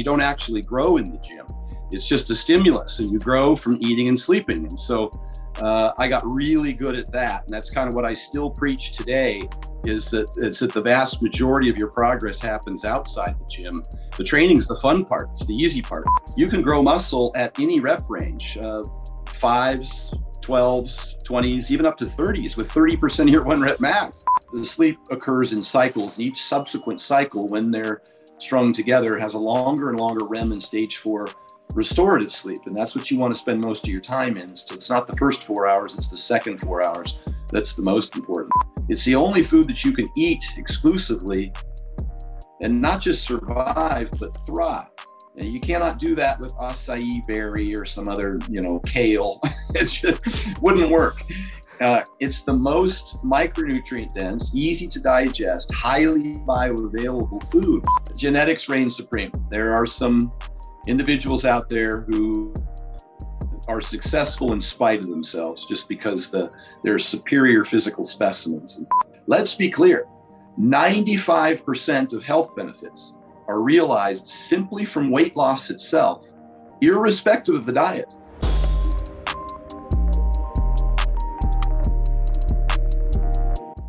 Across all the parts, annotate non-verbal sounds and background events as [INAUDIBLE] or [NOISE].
You don't actually grow in the gym. It's just a stimulus, and you grow from eating and sleeping. And so uh, I got really good at that. And that's kind of what I still preach today is that it's that the vast majority of your progress happens outside the gym. The training's the fun part. It's the easy part. You can grow muscle at any rep range, uh, fives, 12s, 20s, even up to 30s with 30% of your one rep max. The sleep occurs in cycles. and Each subsequent cycle, when they're strung together, has a longer and longer REM and stage four restorative sleep. And that's what you want to spend most of your time in. So it's not the first four hours, it's the second four hours that's the most important. It's the only food that you can eat exclusively and not just survive, but thrive. And you cannot do that with acai berry or some other, you know, kale. [LAUGHS] it just wouldn't work. Uh, it's the most micronutrient dense, easy to digest, highly bioavailable food. Genetics reign supreme. There are some individuals out there who are successful in spite of themselves just because the, they're superior physical specimens. Let's be clear 95% of health benefits are realized simply from weight loss itself, irrespective of the diet.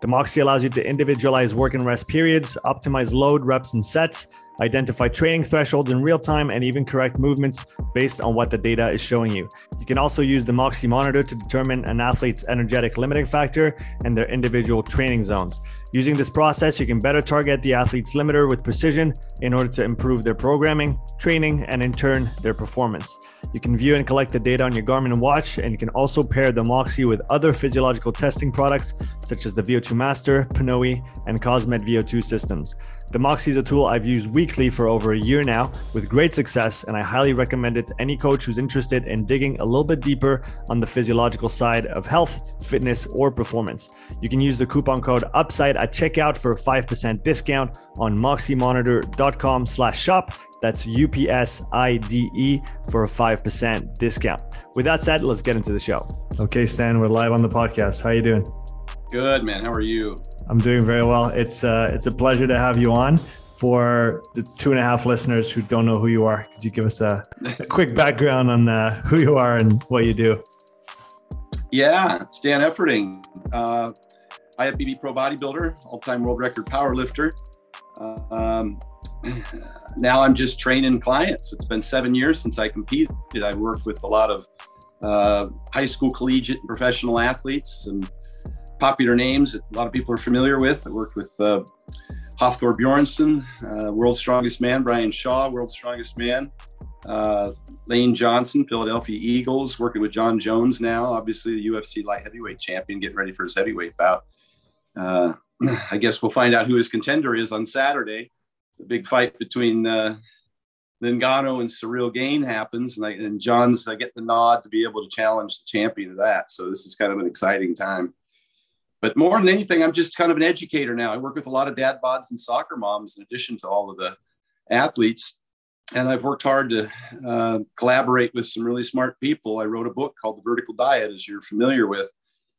The Moxy allows you to individualize work and rest periods, optimize load, reps, and sets, identify training thresholds in real time, and even correct movements based on what the data is showing you. You can also use the Moxy monitor to determine an athlete's energetic limiting factor and their individual training zones. Using this process, you can better target the athlete's limiter with precision in order to improve their programming, training, and in turn, their performance. You can view and collect the data on your Garmin watch, and you can also pair the Moxy with other physiological testing products such as the VO2 Master, Pnoe, and Cosmed VO2 systems. The Moxy is a tool I've used weekly for over a year now with great success, and I highly recommend it to any coach who's interested in digging a little bit deeper on the physiological side of health, fitness, or performance. You can use the coupon code UPSIDE at checkout for a 5% discount on moxymonitor.com slash shop. That's U-P-S-I-D-E for a 5% discount. With that said, let's get into the show. Okay, Stan, we're live on the podcast. How are you doing? Good, man. How are you? I'm doing very well. It's uh, it's a pleasure to have you on. For the two and a half listeners who don't know who you are, could you give us a, a [LAUGHS] quick background on uh, who you are and what you do? Yeah, Stan Efferding. Uh, IFBB Pro Bodybuilder, all-time world record power lifter. Uh, um, [LAUGHS] now I'm just training clients. It's been seven years since I competed. I worked with a lot of uh, high school, collegiate, and professional athletes and popular names that a lot of people are familiar with. I worked with uh, Hafthor Bjornsson, uh, World's Strongest Man, Brian Shaw, World's Strongest Man, uh, Lane Johnson, Philadelphia Eagles, working with Jon Jones now, obviously the UFC light heavyweight champion, getting ready for his heavyweight bout. Uh, [CLEARS THROAT] I guess we'll find out who his contender is on Saturday. The big fight between uh, Ngannou and Cyril Gane happens, and, I, and Jon's I get the nod to be able to challenge the champion of that. So this is kind of an exciting time. But more than anything, I'm just kind of an educator now. I work with a lot of dad bods and soccer moms in addition to all of the athletes. And I've worked hard to uh, collaborate with some really smart people. I wrote a book called The Vertical Diet, as you're familiar with.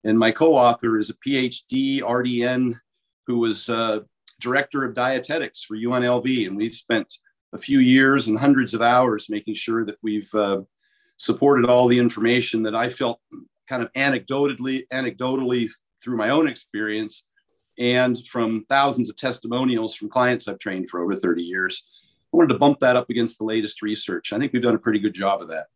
And my co author is a PhD RDN who was uh, director of dietetics for UNLV. And we've spent a few years and hundreds of hours making sure that we've uh, supported all the information that I felt kind of anecdotally, anecdotally through my own experience and from thousands of testimonials from clients I've trained for over 30 years. I wanted to bump that up against the latest research. I think we've done a pretty good job of that.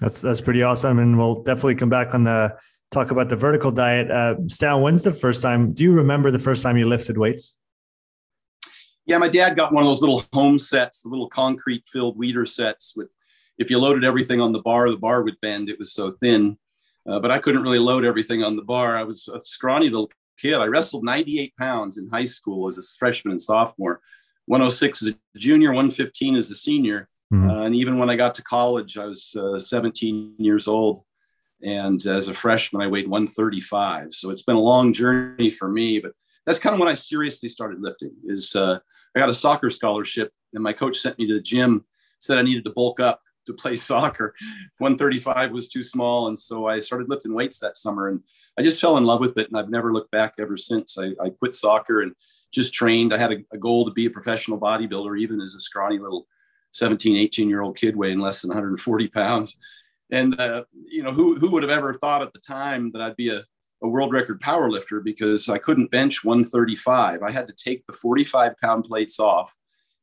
That's that's pretty awesome, and we'll definitely come back on the talk about the vertical diet. Uh, Stan, when's the first time? Do you remember the first time you lifted weights? Yeah, my dad got one of those little home sets, the little concrete filled Weider sets with. If you loaded everything on the bar, the bar would bend. It was so thin, uh, but I couldn't really load everything on the bar. I was a scrawny little kid. I wrestled 98 pounds in high school as a freshman and sophomore, 106 as a junior, 115 as a senior. Mm-hmm. Uh, and even when I got to college, I was uh, 17 years old. And as a freshman, I weighed 135. So it's been a long journey for me. But that's kind of when I seriously started lifting. Is uh, I got a soccer scholarship, and my coach sent me to the gym. Said I needed to bulk up to play [LAUGHS] soccer. 135 was too small, and so I started lifting weights that summer. And I just fell in love with it, and I've never looked back ever since. I, I quit soccer and just trained. I had a, a goal to be a professional bodybuilder, even as a scrawny little 17, 18 year old kid weighing less than 140 pounds. And, uh, you know, who, who would have ever thought at the time that I'd be a, a world record power lifter because I couldn't bench 135. I had to take the 45 pound plates off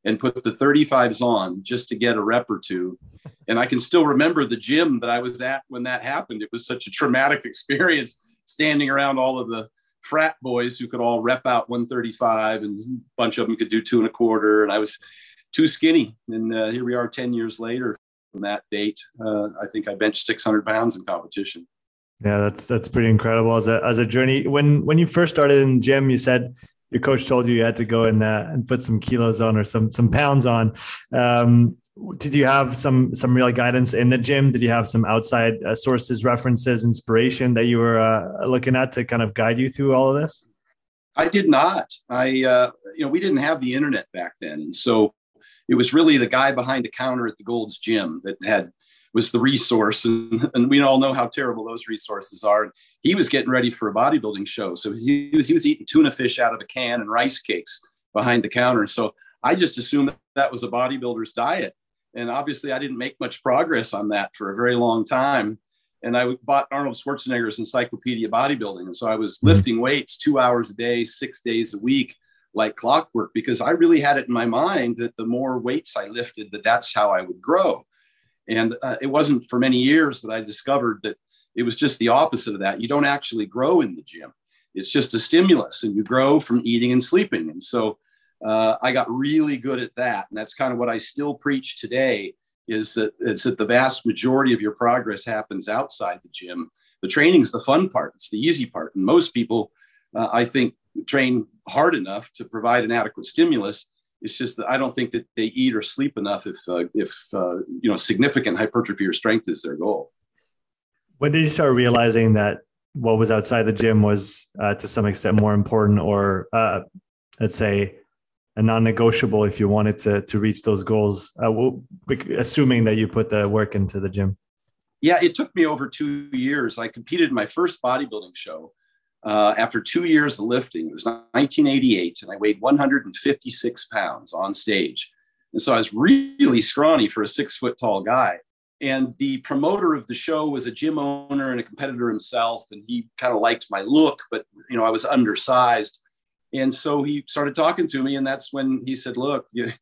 and put the 35s on just to get a rep or two. And I can still remember the gym that I was at when that happened. It was such a traumatic [LAUGHS] experience standing around all of the frat boys who could all rep out 135 and a bunch of them could do two and a quarter. And I was too skinny. And uh, here we are 10 years later from that date. Uh, I think I benched 600 pounds in competition. Yeah, that's that's pretty incredible as a as a journey. When when you first started in gym, you said your coach told you you had to go and uh, and put some kilos on or some some pounds on. Um, did you have some some real guidance in the gym? Did you have some outside uh, sources, references, inspiration that you were uh, looking at to kind of guide you through all of this? I did not. I uh, you know we didn't have the internet back then, and so it was really the guy behind the counter at the Gold's Gym that had was the resource, and, and we all know how terrible those resources are. He was getting ready for a bodybuilding show, so he was he was eating tuna fish out of a can and rice cakes behind the counter. And so I just assumed that, that was a bodybuilder's diet, and obviously I didn't make much progress on that for a very long time. And I bought Arnold Schwarzenegger's Encyclopedia Bodybuilding, and so I was mm-hmm. lifting weights two hours a day, six days a week like clockwork because I really had it in my mind that the more weights I lifted, that that's how I would grow. And uh, it wasn't for many years that I discovered that it was just the opposite of that. You don't actually grow in the gym. It's just a stimulus, and you grow from eating and sleeping. And so uh, I got really good at that, and that's kind of what I still preach today. Is that it's that the vast majority of your progress happens outside the gym. The training's the fun part. It's the easy part, and most people, uh, I think, train hard enough to provide an adequate stimulus. It's just that I don't think that they eat or sleep enough if uh, if uh, you know significant hypertrophy or strength is their goal. When did you start realizing that what was outside the gym was uh, to some extent more important, or uh, let's say a non-negotiable if you wanted to to reach those goals? Uh, assuming that you put the work into the gym. Yeah, it took me over two years. I competed in my first bodybuilding show uh, after two years of lifting. It was 1988, and I weighed 156 pounds on stage. And so I was really scrawny for a six foot tall guy. And the promoter of the show was a gym owner and a competitor himself. And he kind of liked my look, but you know, I was undersized. And so he started talking to me, and that's when he said, "Look, you,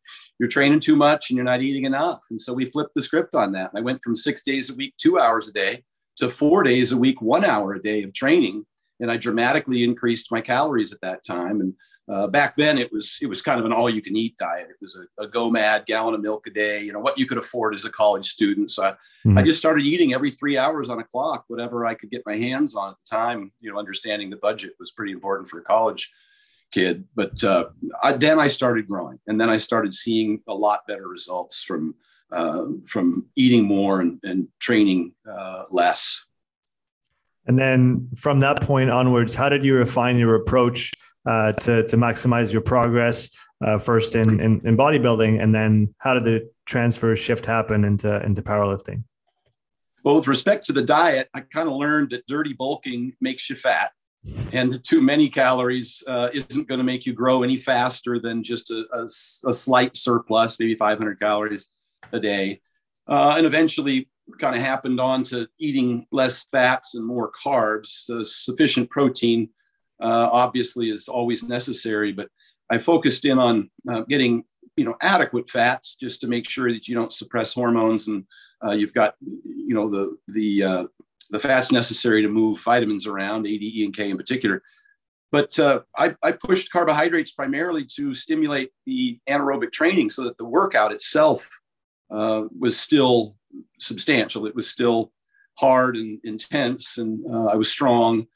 are training too much, and you're not eating enough." And so we flipped the script on that. I went from six days a week, two hours a day, to four days a week, one hour a day of training and I dramatically increased my calories at that time. And uh, back then, it was it was kind of an all-you-can-eat diet. It was a, a GOMAD, gallon of milk a day. You know what you could afford as a college student. So I, mm-hmm. I just started eating every three hours on a clock, whatever I could get my hands on at the time. You know, understanding the budget was pretty important for a college kid. But uh, I, then I started growing, and then I started seeing a lot better results from uh, from eating more and, and training uh, less. And then from that point onwards, how did you refine your approach uh, to, to maximize your progress uh, first in, in, in, bodybuilding? And then how did the transfer shift happen into, into powerlifting? Well, with respect to the diet, I kind of learned that dirty bulking makes you fat. And too many calories uh, isn't going to make you grow any faster than just a, a, a slight surplus, maybe 500 calories a day. Uh, and eventually, kind of happened on to eating less fats and more carbs. So sufficient protein uh, obviously is always necessary, but I focused in on uh, getting you know adequate fats just to make sure that you don't suppress hormones and uh, you've got you know the the uh, the fats necessary to move vitamins around, A, D, E, and K in particular. But uh, I, I pushed carbohydrates primarily to stimulate the anaerobic training so that the workout itself uh, was still substantial. It was still hard and intense, and uh, I was strong.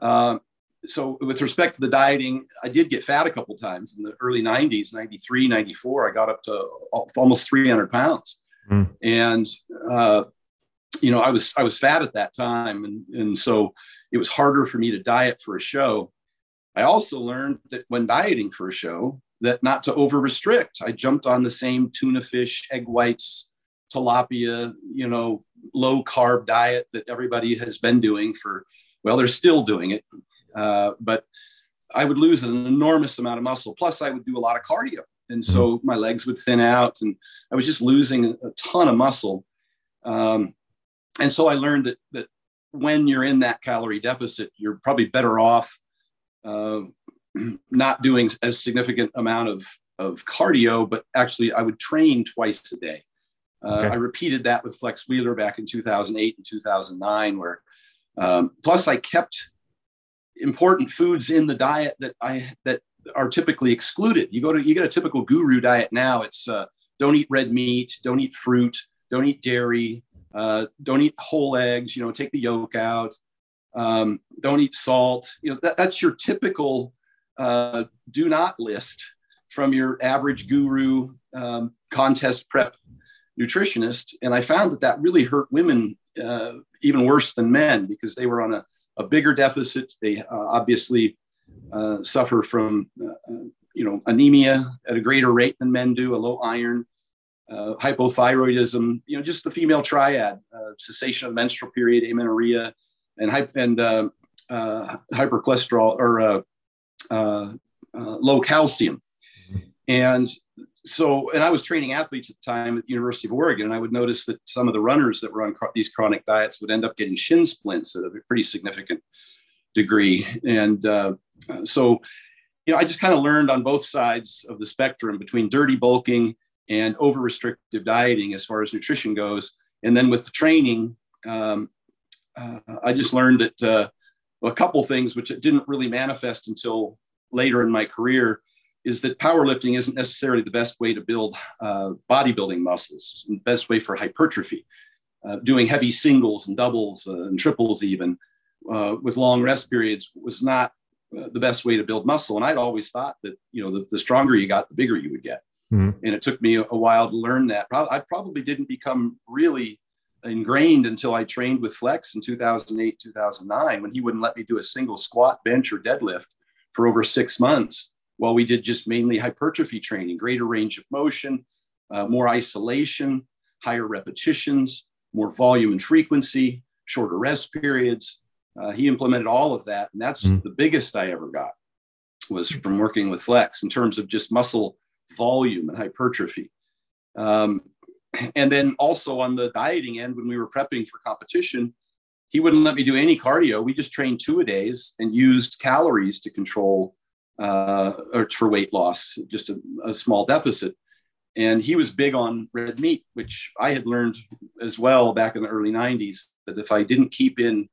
Uh, so, with respect to the dieting, I did get fat a couple times in the early 90s, 93, 94. I got up to almost 300 pounds. mm. and uh, you know, I was I was fat at that time, and and so it was harder for me to diet for a show. I also learned that when dieting for a show, that not to over restrict. I jumped on the same tuna fish, egg whites, tilapia, you know, low carb diet that everybody has been doing for, well, they're still doing it. Uh, but I would lose an enormous amount of muscle. Plus, I would do a lot of cardio. And so mm-hmm. my legs would thin out and I was just losing a ton of muscle. Um, and so I learned that, that when you're in that calorie deficit, you're probably better off uh, [CLEARS THROAT] not doing as significant amount of, of cardio, but actually I would train twice a day. Uh, okay. I repeated that with Flex Wheeler back in 2008 and 2009, where um, plus I kept important foods in the diet that I that are typically excluded. You go to you get a typical guru diet now. It's uh, don't eat red meat, don't eat fruit, don't eat dairy, uh, don't eat whole eggs. You know, take the yolk out. Um, don't eat salt. You know that, that's your typical uh, do not list from your average guru um, contest prep nutritionist. And I found that that really hurt women uh, even worse than men because they were on a, a bigger deficit. They uh, obviously uh, suffer from, uh, uh, you know, anemia at a greater rate than men do, a low iron, uh, hypothyroidism, you know, just the female triad, cessation of menstrual period, amenorrhea, and, and hypercholesterol or low calcium. Mm-hmm. And so, and I was training athletes at the time at the University of Oregon, and I would notice that some of the runners that were on these chronic diets would end up getting shin splints at a pretty significant degree. And uh, so, you know, I just kind of learned on both sides of the spectrum between dirty bulking and over restrictive dieting as far as nutrition goes. And then with the training, um, uh, I just learned that uh, a couple things which didn't really manifest until later in my career is that powerlifting isn't necessarily the best way to build uh, bodybuilding muscles, the best way for hypertrophy. Uh, doing heavy singles and doubles uh, and triples, even uh, with long rest periods, was not uh, the best way to build muscle. And I'd always thought that you know the, the stronger you got, the bigger you would get. Mm-hmm. And it took me a, a while to learn that. I probably didn't become really ingrained until I trained with Flex in 2008, 2009, when he wouldn't let me do a single squat, bench, or deadlift for over six months while we did just mainly hypertrophy training, greater range of motion, uh, more isolation, higher repetitions, more volume and frequency, shorter rest periods. Uh, he implemented all of that, and that's mm. the biggest I ever got was from working with Flex in terms of just muscle volume and hypertrophy. Um, and then also on the dieting end, when we were prepping for competition, he wouldn't let me do any cardio. We just trained two a days and used calories to control uh, or for weight loss, just a, a, small deficit. And he was big on red meat, which I had learned as well back in the early 90s that if I didn't keep in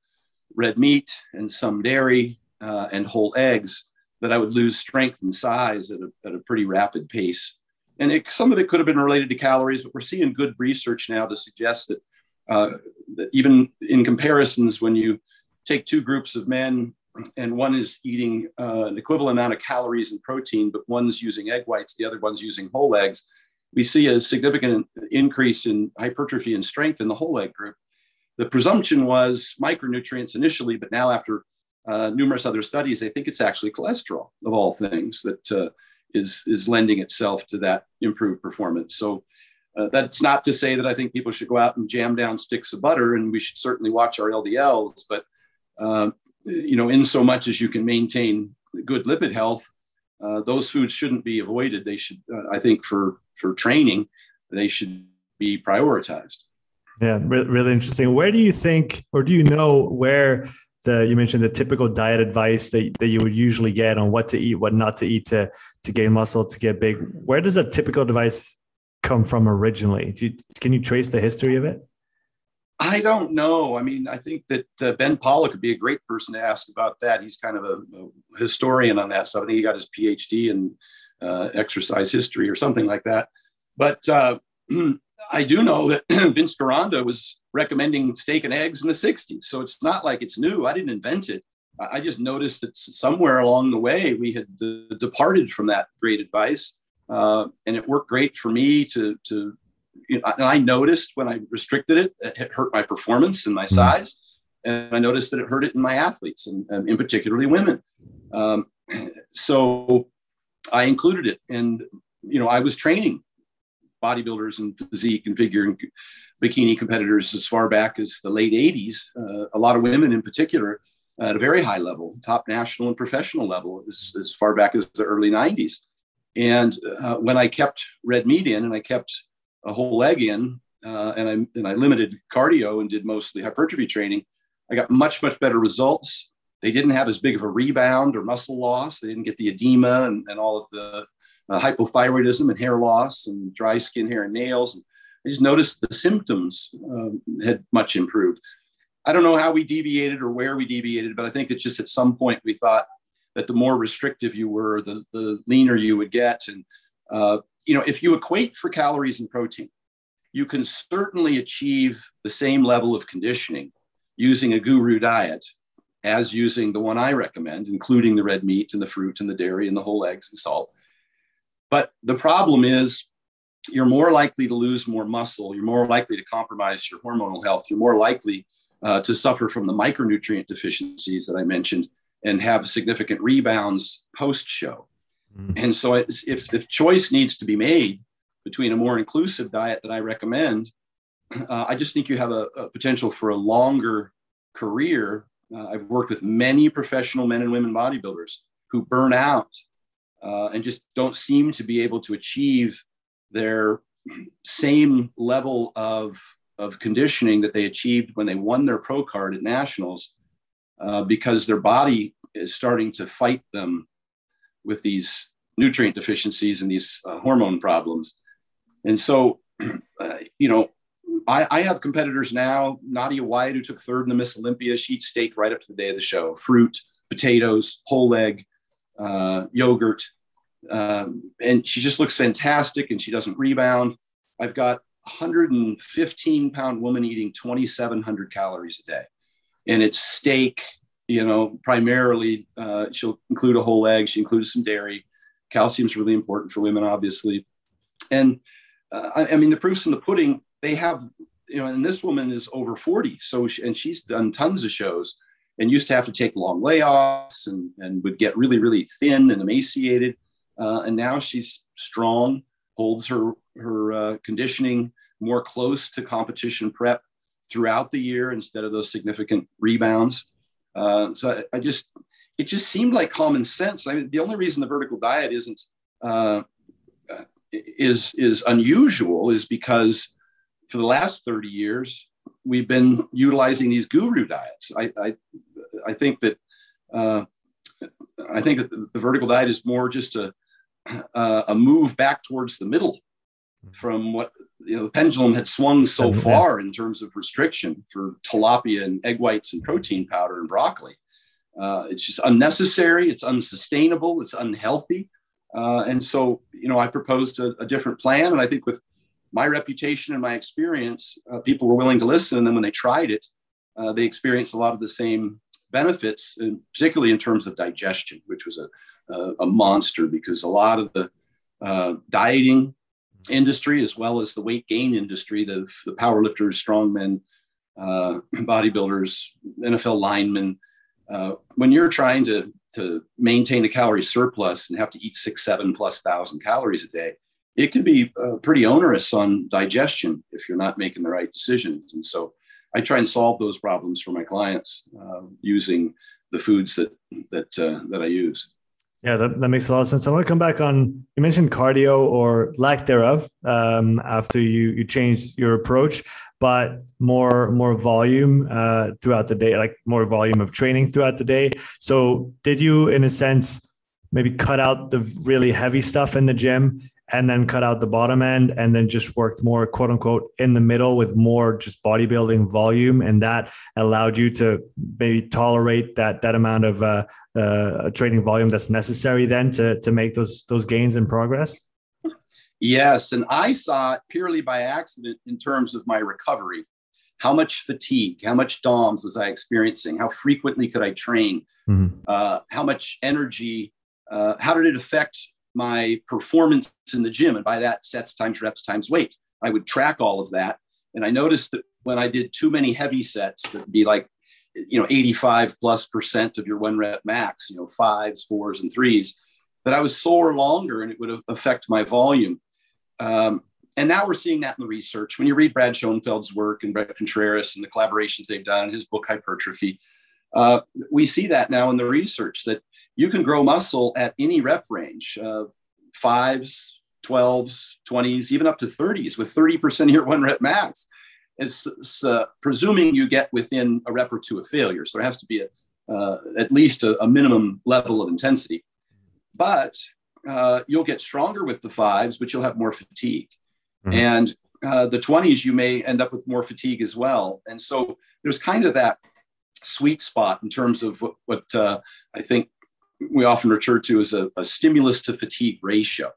red meat and some dairy uh, and whole eggs, that I would lose strength and size at a, at a pretty rapid pace. And it, some of it could have been related to calories, but we're seeing good research now to suggest that, uh, that even in comparisons, when you take two groups of men and one is eating uh, an equivalent amount of calories and protein, but one's using egg whites, the other one's using whole eggs, we see a significant increase in hypertrophy and strength in the whole egg group. The presumption was micronutrients initially, but now after uh, numerous other studies, they think it's actually cholesterol of all things that uh, is is lending itself to that improved performance. So uh, that's not to say that I think people should go out and jam down sticks of butter, and we should certainly watch our LDLs, but um, you know, in so much as you can maintain good lipid health, uh, those foods shouldn't be avoided. They should, uh, I think, for for training, they should be prioritized. Yeah, re- really interesting. Where do you think, or do you know where the you mentioned the typical diet advice that, that you would usually get on what to eat, what not to eat to to gain muscle, to get big? Where does that typical advice come from originally? You, can you trace the history of it? I don't know. I mean, I think that uh, Ben Pollack would be a great person to ask about that. He's kind of a, a historian on that stuff. I think he got his PhD in uh, exercise history or something like that. But uh, [CLEARS THROAT] I do know that [CLEARS THROAT] Vince Gironda was recommending steak and eggs in the 60s. So it's not like it's new. I didn't invent it. I just noticed that somewhere along the way we had departed from that great advice. Uh, and it worked great for me to, to you know, and I noticed when I restricted it, it hurt my performance and my mm-hmm. size. And I noticed that it hurt it in my athletes and, and in particularly women. Um, so I included it. And, you know, I was training bodybuilders and physique and figure and bikini competitors as far back as the late 80s, uh, a lot of women in particular at a very high level, top national and professional level, as, as far back as the early 90s. And uh, when I kept red meat in and I kept a whole leg in, uh, and I and I limited cardio and did mostly hypertrophy training, I got much much better results. They didn't have as big of a rebound or muscle loss. They didn't get the edema and, and all of the uh, hypothyroidism and hair loss and dry skin, hair, and nails. And I just noticed the symptoms um, had much improved. I don't know how we deviated or where we deviated, but I think that just at some point we thought that the more restrictive you were, the, the leaner you would get. And, uh, you know, if you equate for calories and protein, you can certainly achieve the same level of conditioning using a guru diet as using the one I recommend, including the red meat and the fruit and the dairy and the whole eggs and salt. But the problem is you're more likely to lose more muscle. You're more likely to compromise your hormonal health. You're more likely uh, to suffer from the micronutrient deficiencies that I mentioned and have significant rebounds post show. Mm-hmm. And so, if the choice needs to be made between a more inclusive diet that I recommend, uh, I just think you have a, a, potential for a longer career. Uh, I've worked with many professional men and women bodybuilders who burn out uh, and just don't seem to be able to achieve their same level of, of conditioning that they achieved when they won their pro card at nationals uh, because their body is starting to fight them with these nutrient deficiencies and these uh, hormone problems. And so, [CLEARS THROAT] uh, you know, I, I, have competitors now, Nadia Wyatt, who took third in the Miss Olympia. She eats steak right up to the day of the show fruit, potatoes, whole egg, uh, yogurt. Um, and she just looks fantastic and she doesn't rebound. I've got 115 pound woman eating 2,700 calories a day and it's steak. You know, primarily uh, she'll include a whole egg. She includes some dairy. Calcium is really important for women, obviously. And uh, I, I, mean, the proof's in the pudding. They have, you know, and this woman is over 40. So, she, and she's done tons of shows and used to have to take long layoffs and, and would get really, really thin and emaciated. Uh, and now she's strong, holds her, her uh, conditioning more close to competition prep throughout the year instead of those significant rebounds. Uh, so I, I, just, it just seemed like common sense. I mean, the only reason the vertical diet isn't uh, is is unusual is because for the last 30 years we've been utilizing these guru diets. I I, I think that uh, I think that the, vertical diet is more just a a move back towards the middle from what you know the pendulum had swung so far in terms of restriction for tilapia and egg whites and protein powder and broccoli. Uh, it's just unnecessary. It's unsustainable. It's unhealthy. Uh, and so, you know, I proposed a, a, different plan. And I think with my reputation and my experience, uh, people were willing to listen. And then when they tried it, uh, they experienced a lot of the same benefits, and particularly in terms of digestion, which was a, a, a monster because a lot of the uh, dieting industry as well as the weight gain industry, the, the power lifters, strongmen, uh, bodybuilders, NFL linemen. Uh, when you're trying to, to maintain a calorie surplus and have to eat six, seven plus thousand calories a day, it can be uh, pretty onerous on digestion if you're not making the right decisions. And so I try and solve those problems for my clients uh, using the foods that, that, uh, that I use. Yeah, that, that makes a lot of sense. I want to come back on you mentioned cardio or lack thereof um, after you you changed your approach, but more more volume uh, throughout the day, like more volume of training throughout the day. So did you, in a sense, maybe cut out the really heavy stuff in the gym and then cut out the bottom end and then just worked more quote unquote in the middle with more just bodybuilding volume. And that allowed you to maybe tolerate that that amount of uh, uh, training volume that's necessary then to to make those those gains in progress? Yes. And i saw it purely by accident in terms of my recovery. How much fatigue how much doms was i experiencing? How frequently could i train? Mm-hmm. uh, how much energy uh, how did it affect my performance in the gym. And by that, sets times reps times weight. I would track all of that. And I noticed that when I did too many heavy sets, that'd be like, you know, 85 plus percent of your one rep max, you know, fives, fours, and threes, that I was sore longer and it would affect my volume. Um, and now we're seeing that in the research. When you read Brad Schoenfeld's work and Bret Contreras and the collaborations they've done, his book Hypertrophy, uh, we see that now in the research that you can grow muscle at any rep range, uh, fives, 12s, 20s, even up to 30s with 30% of your one rep max. It's, uh, presuming you get within a rep or two of failure. So there has to be a, uh, at least a, a, minimum level of intensity. But uh, you'll get stronger with the fives, but you'll have more fatigue. Mm-hmm. And uh, the 20s, you may end up with more fatigue as well. And so there's kind of that sweet spot in terms of what, what uh, I think we often refer to as a, a, stimulus to fatigue ratio.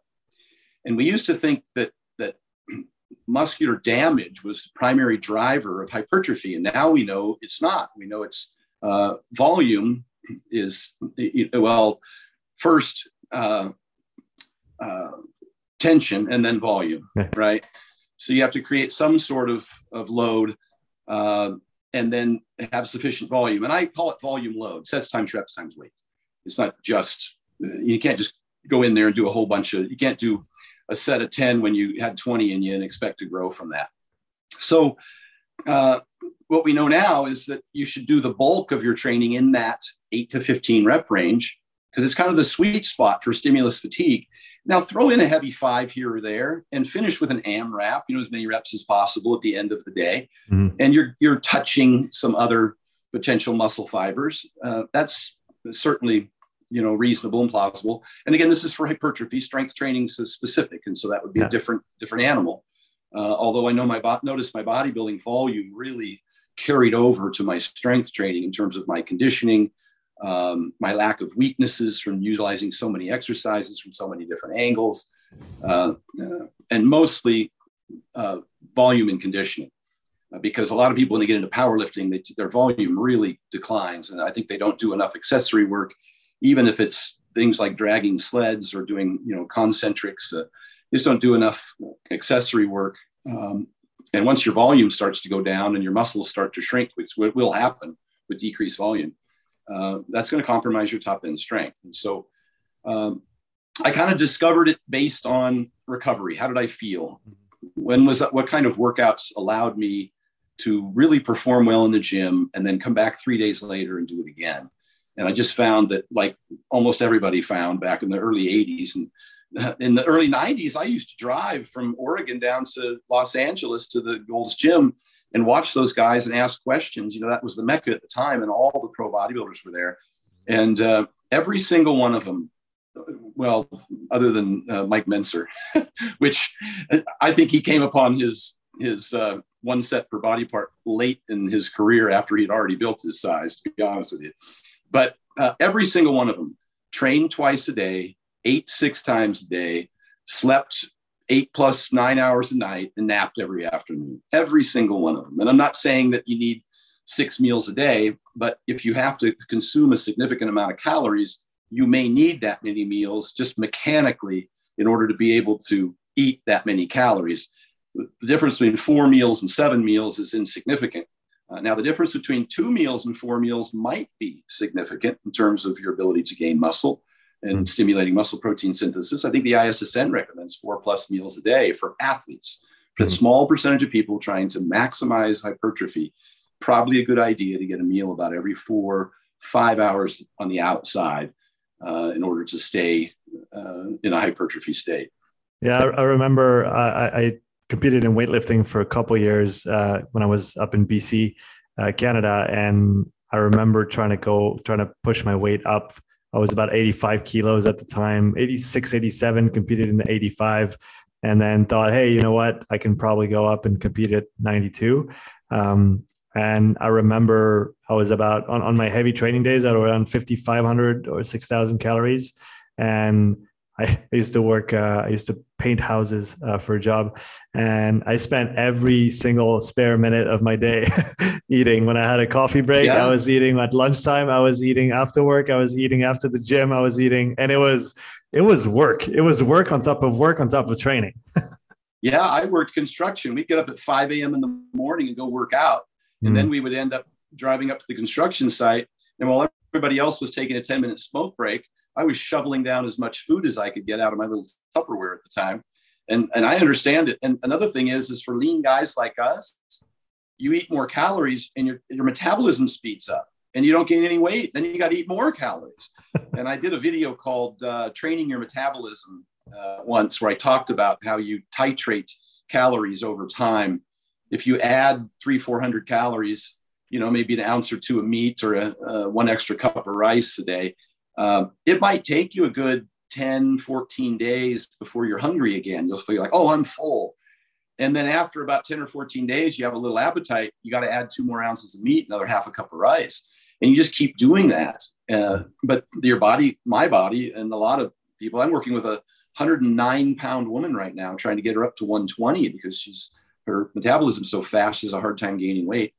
And we used to think that, that [CLEARS THROAT] muscular damage was the primary driver of hypertrophy. And now we know it's not. We know it's uh, volume is, well, first, uh, uh, tension and then volume, right? So you have to create some sort of, of load uh, and then have sufficient volume. And I call it volume load, sets times reps times weight. It's not just, you can't just go in there and do a whole bunch of, you can't do a set of 10 when you had 20 in you and expect to grow from that. So uh, what we know now is that you should do the bulk of your training in that 8 to 15 rep range because it's kind of the sweet spot for stimulus fatigue. Now throw in a heavy five here or there and finish with an AMRAP, you know, as many reps as possible at the end of the day. Mm-hmm. And you're, you're touching some other potential muscle fibers. Uh, that's certainly, you know, reasonable and plausible. And again, this is for hypertrophy, strength training is specific. And so that would be yeah. a different, different animal. Uh, although I know my, bo- notice my bodybuilding volume really carried over to my strength training in terms of my conditioning, um, my lack of weaknesses from utilizing so many exercises from so many different angles, uh, uh, and mostly uh, volume and conditioning. Uh, because a lot of people, when they get into powerlifting, they, their volume really declines. And I think they don't do enough accessory work, even if it's things like dragging sleds or doing, you know, concentrics. Uh, just don't do enough accessory work. Um, and once your volume starts to go down and your muscles start to shrink, which will happen with decreased volume, uh, that's going to compromise your top end strength. And so um, I kind of discovered it based on recovery. How did I feel? When was that, what kind of workouts allowed me to really perform well in the gym and then come back three days later and do it again? And I just found that, like almost everybody found back in the early 80s and uh, in the early 90s, I used to drive from Oregon down to Los Angeles to the Gold's Gym and watch those guys and ask questions. You know, that was the mecca at the time, and all the pro bodybuilders were there. And uh, every single one of them, well, other than uh, Mike Mentzer, [LAUGHS] which I think he came upon his his uh, one set per body part late in his career after he'd already built his size. To be honest with you, but uh, every single one of them trained twice a day, ate six times a day, slept eight plus nine hours a night and napped every afternoon, every single one of them. And I'm not saying that you need six meals a day, but if you have to consume a significant amount of calories, you may need that many meals just mechanically in order to be able to eat that many calories. The difference between four meals and seven meals is insignificant. Uh, now, the difference between two meals and four meals might be significant in terms of your ability to gain muscle and mm. stimulating muscle protein synthesis. I think the ISSN recommends four plus meals a day for athletes. For a hmm. small percentage of people trying to maximize hypertrophy, probably a good idea to get a meal about every four, five hours on the outside uh, in order to stay uh, in a hypertrophy state. Yeah, I, I remember I, I, competed in weightlifting for a couple years uh, when I was up in BC, uh, Canada, and I remember trying to go, trying to push my weight up I was about 85 kilos at the time, 86, 87, competed in the 85, and then thought, hey, you know what? I can probably go up and compete at 92. Um, and I remember I was about on, on my heavy training days at around 5,500 or 6,000 calories. And I used to work, uh, I used to paint houses uh, for a job. And I spent every single spare minute of my day [LAUGHS] eating. When I had a coffee break, yeah. I was eating at lunchtime. I was eating after work. I was eating after the gym. I was eating. And it was, it was work. It was work on top of work on top of training. [LAUGHS] Yeah, I worked construction. We'd get up at 5 a.m. in the morning and go work out. And mm-hmm. then we would end up driving up to the construction site. And while everybody else was taking a 10 minute smoke break, I was shoveling down as much food as I could get out of my little Tupperware at the time. And, and I understand it. And another thing is, is for lean guys like us, you eat more calories and your, your metabolism speeds up and you don't gain any weight. Then you got to eat more calories. [LAUGHS] and I did a video called uh, Training Your Metabolism uh, once where I talked about how you titrate calories over time. If you add three, 400 calories, you know, maybe an ounce or two of meat or a, a one extra cup of rice a day, uh, it might take you a good 10, 14 days before you're hungry again. You'll feel like, oh, I'm full. And then after about 10 or 14 days, you have a little appetite. You got to add two more ounces of meat, another half a cup of rice. And you just keep doing that. Uh, but your body, my body, and a lot of people, I'm working with a 109 pound woman right now, trying to get her up to 120 because she's her metabolism's so fast, she has a hard time gaining weight.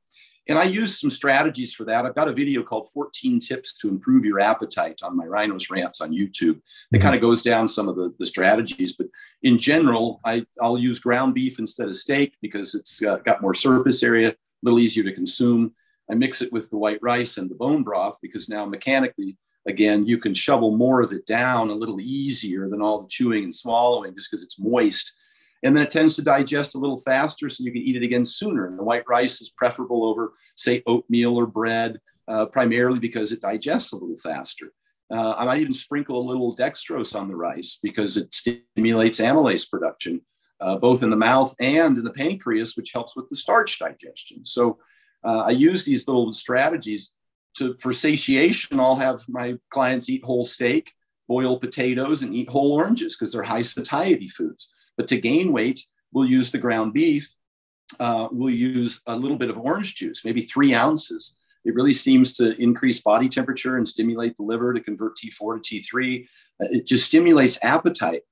And I use some strategies for that. I've got a video called 14 Tips to Improve Your Appetite on my Rhinos Rants on YouTube. It kind of goes down some of the, the strategies. But in general, I, I'll use ground beef instead of steak because it's uh, got more surface area, a little easier to consume. I mix it with the white rice and the bone broth because now mechanically, again, you can shovel more of it down a little easier than all the chewing and swallowing just because it's moist and then it tends to digest a little faster so you can eat it again sooner. And the white rice is preferable over, say, oatmeal or bread, uh, primarily because it digests a little faster. Uh, I might even sprinkle a little dextrose on the rice because it stimulates amylase production, uh, both in the mouth and in the pancreas, which helps with the starch digestion. So uh, I use these little strategies to, for satiation. I'll have my clients eat whole steak, boil potatoes, and eat whole oranges because they're high satiety foods. But to gain weight, we'll use the ground beef. Uh, we'll use a little bit of orange juice, maybe three ounces. It really seems to increase body temperature and stimulate the liver to convert T4 to T3. Uh, it just stimulates appetite.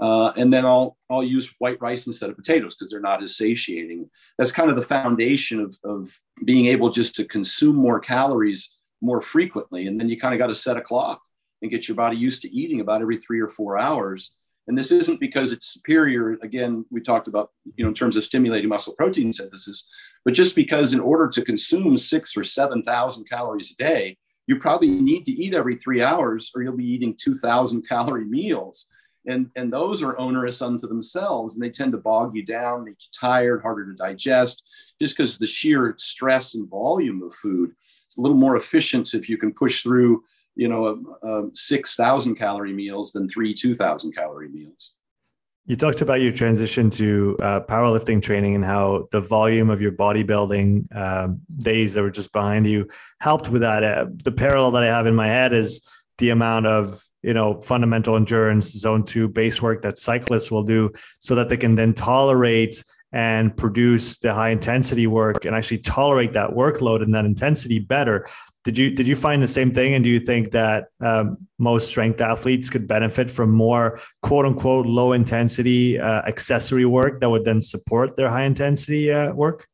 Uh, and then I'll, I'll use white rice instead of potatoes because they're not as satiating. That's kind of the foundation of, of being able just to consume more calories more frequently. And then you kind of got to set a clock and get your body used to eating about every three or four hours and this isn't because it's superior. Again, we talked about, you know, in terms of stimulating muscle protein synthesis, but just because in order to consume six or 7,000 calories a day, you probably need to eat every three hours or you'll be eating 2,000 calorie meals. And, and those are onerous unto themselves and they tend to bog you down, make you tired, harder to digest, just because the sheer stress and volume of food. It's a little more efficient if you can push through you know, a, a 6,000 calorie meals than three 2,000 calorie meals. You talked about your transition to uh, powerlifting training and how the volume of your bodybuilding um, days that were just behind you helped with that. Uh, the parallel that I have in my head is the amount of you know fundamental endurance zone two base work that cyclists will do so that they can then tolerate and produce the high intensity work and actually tolerate that workload and that intensity better. Did you did you find the same thing? And do you think that um, most strength athletes could benefit from more quote unquote low intensity uh, accessory work that would then support their high intensity uh, work?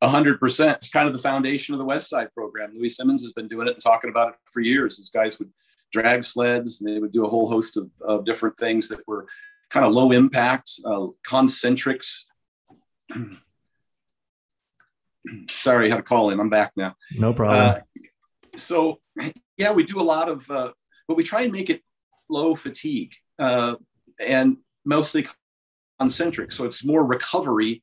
A hundred percent. It's kind of the foundation of the West Side program. Louie Simmons has been doing it and talking about it for years. These guys would drag sleds and they would do a whole host of, of different things that were kind of low impact, uh, concentrics, [CLEARS THROAT] Sorry, I had a call in. I'm back now. No problem. Uh, so, yeah, we do a lot of, uh, but we try and make it low fatigue uh, and mostly concentric. So it's more recovery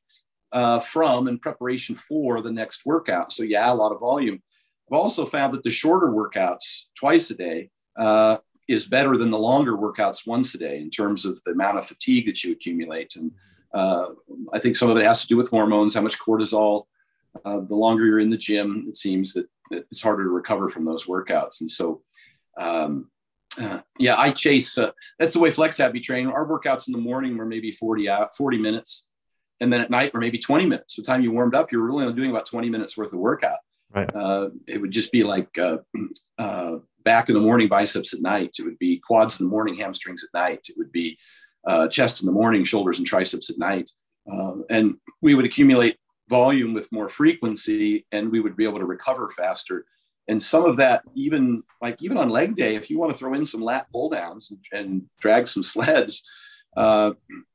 uh, from and preparation for the next workout. So, yeah, a lot of volume. I've also found that the shorter workouts twice a day uh, is better than the longer workouts once a day in terms of the amount of fatigue that you accumulate. And uh, I think some of it has to do with hormones, how much cortisol. Uh, the longer you're in the gym, it seems that, that, it's harder to recover from those workouts. And so, um, uh, yeah, I chase. Uh, that's the way Flex Happy train. Our workouts in the morning were maybe 40 out, 40 minutes, and then at night were maybe 20 minutes. By the time you warmed up, you're really only doing about 20 minutes worth of workout. Right. Uh, it would just be like uh, [CLEARS THROAT] uh, back in the morning, biceps at night. It would be quads in the morning, hamstrings at night. It would be uh, chest in the morning, shoulders and triceps at night. Uh, and we would accumulate volume with more frequency and we would be able to recover faster. And some of that, even like even on leg day, if you want to throw in some lat pull downs and, and drag some sleds, uh,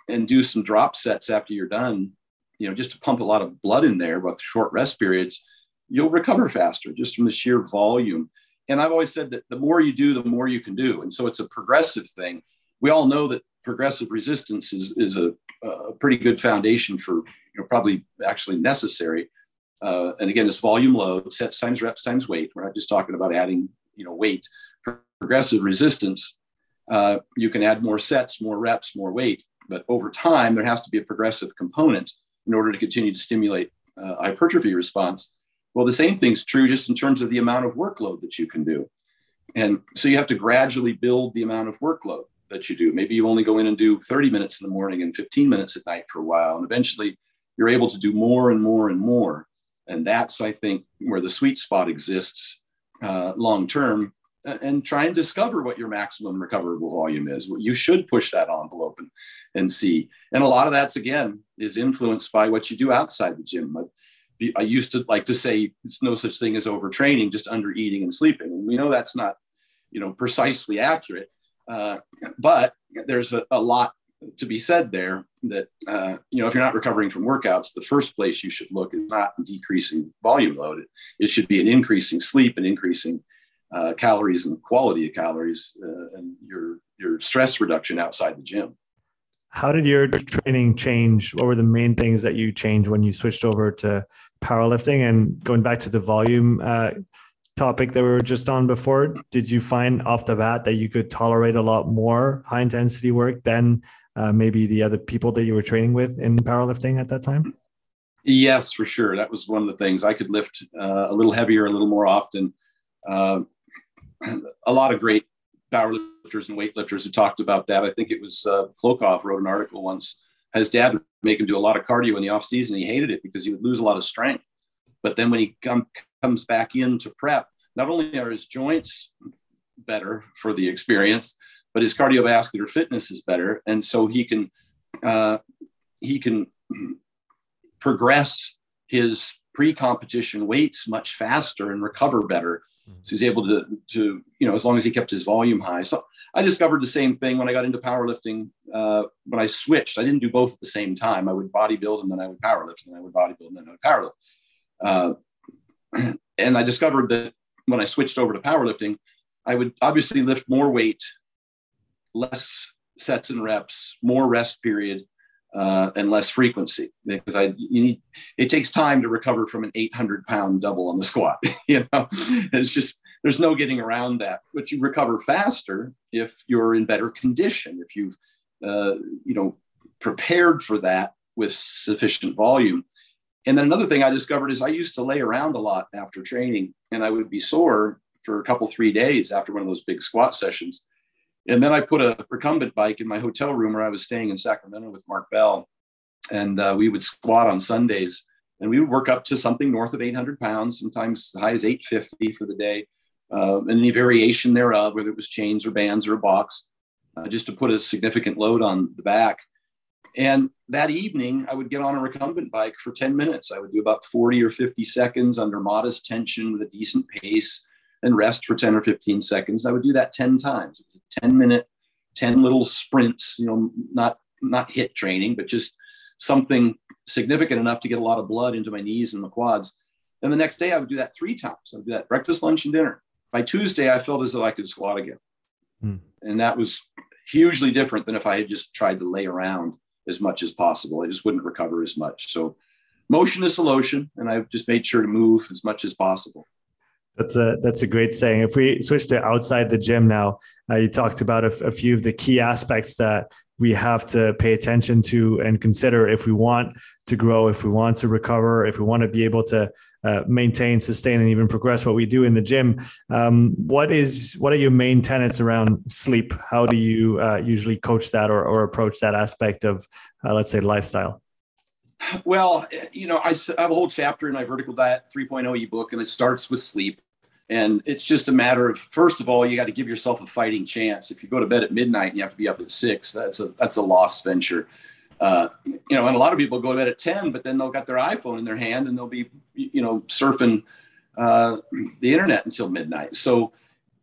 and do some drop sets after you're done, you know, just to pump a lot of blood in there with short rest periods, you'll recover faster just from the sheer volume. And I've always said that the more you do, the more you can do. And so it's a progressive thing. We all know that progressive resistance is, is a, a pretty good foundation for, you know, probably actually necessary. Uh, and again, it's volume load, sets times reps times weight. We're not just talking about adding, you know, weight. Progressive resistance, uh, you can add more sets, more reps, more weight. But over time, there has to be a progressive component in order to continue to stimulate uh, hypertrophy response. Well, the same thing's true just in terms of the amount of workload that you can do. And so you have to gradually build the amount of workload that you do. Maybe you only go in and do 30 minutes in the morning and 15 minutes at night for a while. And eventually you're able to do more and more and more. And that's, I think, where the sweet spot exists uh, long term. And try and discover what your maximum recoverable volume is. You should push that envelope and, and see. And a lot of that's, again, is influenced by what you do outside the gym. I, used to like to say it's no such thing as overtraining, just under eating and sleeping. And we know that's not, you know, precisely accurate. Uh, but there's a, a, lot to be said there that, uh, you know, if you're not recovering from workouts, the first place you should look is not decreasing volume load. It, it should be an increasing sleep and increasing uh, calories and quality of calories uh, and your, your stress reduction outside the gym. How did your training change? What were the main things that you changed when you switched over to powerlifting and going back to the volume uh, topic that we were just on before? Did you find off the bat that you could tolerate a lot more high intensity work than uh, maybe the other people that you were training with in powerlifting at that time? Yes, for sure. That was one of the things I could lift uh, a little heavier, a little more often. Uh, [CLEARS THROAT] a lot of great powerlifters and weightlifters have talked about that. I think it was uh, Klokov wrote an article once. His dad would make him do a lot of cardio in the off season. He hated it because he would lose a lot of strength. But then when he come, comes back into prep, not only are his joints better for the experience, but his cardiovascular fitness is better, and so he can uh, he can [CLEARS THROAT] progress his pre-competition weights much faster and recover better. Mm-hmm. So he's able to, to, you know, as long as he kept his volume high. So I discovered the same thing when I got into powerlifting. Uh, when I switched, I didn't do both at the same time. I would bodybuild and then I would powerlift, and then I would bodybuild and then I would powerlift. Uh, [CLEARS THROAT] and I discovered that when I switched over to powerlifting, I would obviously lift more weight, less sets and reps, more rest period, uh, and less frequency because I you need it takes time to recover from an 800 pound double on the squat. [LAUGHS] you know, it's just there's no getting around that. But you recover faster if you're in better condition, if you've uh, you know prepared for that with sufficient volume. And then another thing I discovered is I used to lay around a lot after training, and I would be sore for a couple three days after one of those big squat sessions. And then I put a recumbent bike in my hotel room where I was staying in Sacramento with Mark Bell. And uh, we would squat on Sundays and we would work up to something north of 800 pounds, sometimes as high as 850 for the day, uh, and any variation thereof, whether it was chains or bands or a box, uh, just to put a significant load on the back. And that evening, I would get on a recumbent bike for 10 minutes. I would do about 40 or 50 seconds under modest tension with a decent pace and rest for 10 or 15 seconds. I would do that 10 times. It was a 10 minute, 10 little sprints, you know, not not HIIT training, but just something significant enough to get a lot of blood into my knees and my quads. And the next day I would do that three times. I would do that breakfast, lunch, and dinner. By Tuesday, I felt as though I could squat again. Hmm. And that was hugely different than if I had just tried to lay around as much as possible. I just wouldn't recover as much. So motion is lotion, And I've just made sure to move as much as possible. That's a that's a great saying. If we switch to outside the gym now, uh, you talked about a, few of the key aspects that we have to pay attention to and consider if we want to grow, if we want to recover, if we want to be able to uh, maintain, sustain, and even progress what we do in the gym. Um, what is what are your main tenets around sleep? How do you uh, usually coach that or, or approach that aspect of, uh, let's say, lifestyle? Well, you know, I, I have a whole chapter in my Vertical Diet 3.0 ebook, and it starts with sleep. And it's just a matter of first of all, you got to give yourself a fighting chance. If you go to bed at midnight and you have to be up at six, that's a that's a lost venture. Uh, you know, and a lot of people go to bed at ten, but then they'll got their iPhone in their hand and they'll be you know surfing uh, the internet until midnight. So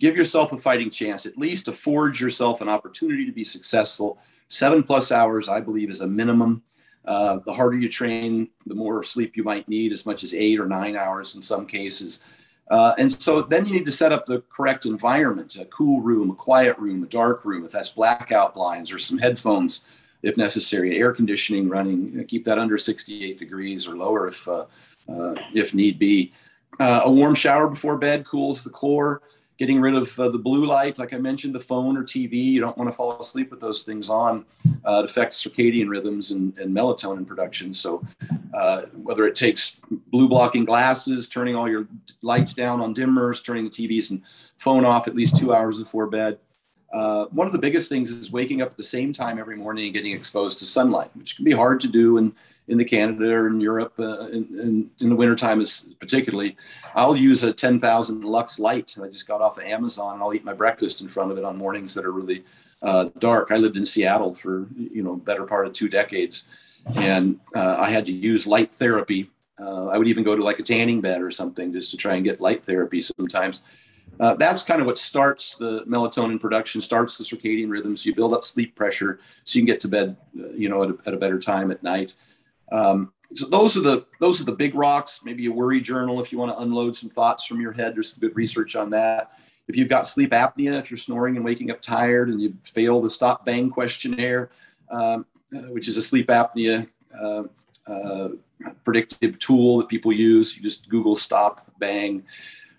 give yourself a fighting chance, at least afford yourself an opportunity to be successful seven plus hours, I believe, is a minimum. Uh, the harder you train, the more sleep you might need, as much as eight or nine hours in some cases. Uh, and so then you need to set up the correct environment a cool room, a quiet room, a dark room, if that's blackout blinds or some headphones if necessary, air conditioning running, keep that under 68 degrees or lower if, uh, uh, if need be. Uh, a warm shower before bed cools the core getting rid of uh, the blue light, like I mentioned, the phone or TV. You don't want to fall asleep with those things on. Uh, it affects circadian rhythms and, and melatonin production. So, uh, whether it takes blue blocking glasses, turning all your lights down on dimmers, turning the TVs and phone off at least two hours before bed. Uh, one of the biggest things is waking up at the same time every morning and getting exposed to sunlight, which can be hard to do in, in the Canada or in Europe uh, in, in, in the wintertime is particularly. I'll use a 10,000 lux light. I just got off of Amazon and I'll eat my breakfast in front of it on mornings that are really uh, dark. I lived in Seattle for, you know, better part of two decades. And uh, I had to use light therapy. Uh, I would even go to like a tanning bed or something just to try and get light therapy sometimes. Uh, that's kind of what starts the melatonin production, starts the circadian rhythm. So you build up sleep pressure so you can get to bed, uh, you know, at a, at a better time at night. Um, so those are the those are the big rocks. Maybe a worry journal if you want to unload some thoughts from your head. There's some good research on that. If you've got sleep apnea, if you're snoring and waking up tired, and you fail the stop bang questionnaire, um, uh, which is a sleep apnea uh, uh, predictive tool that people use, you just Google stop bang.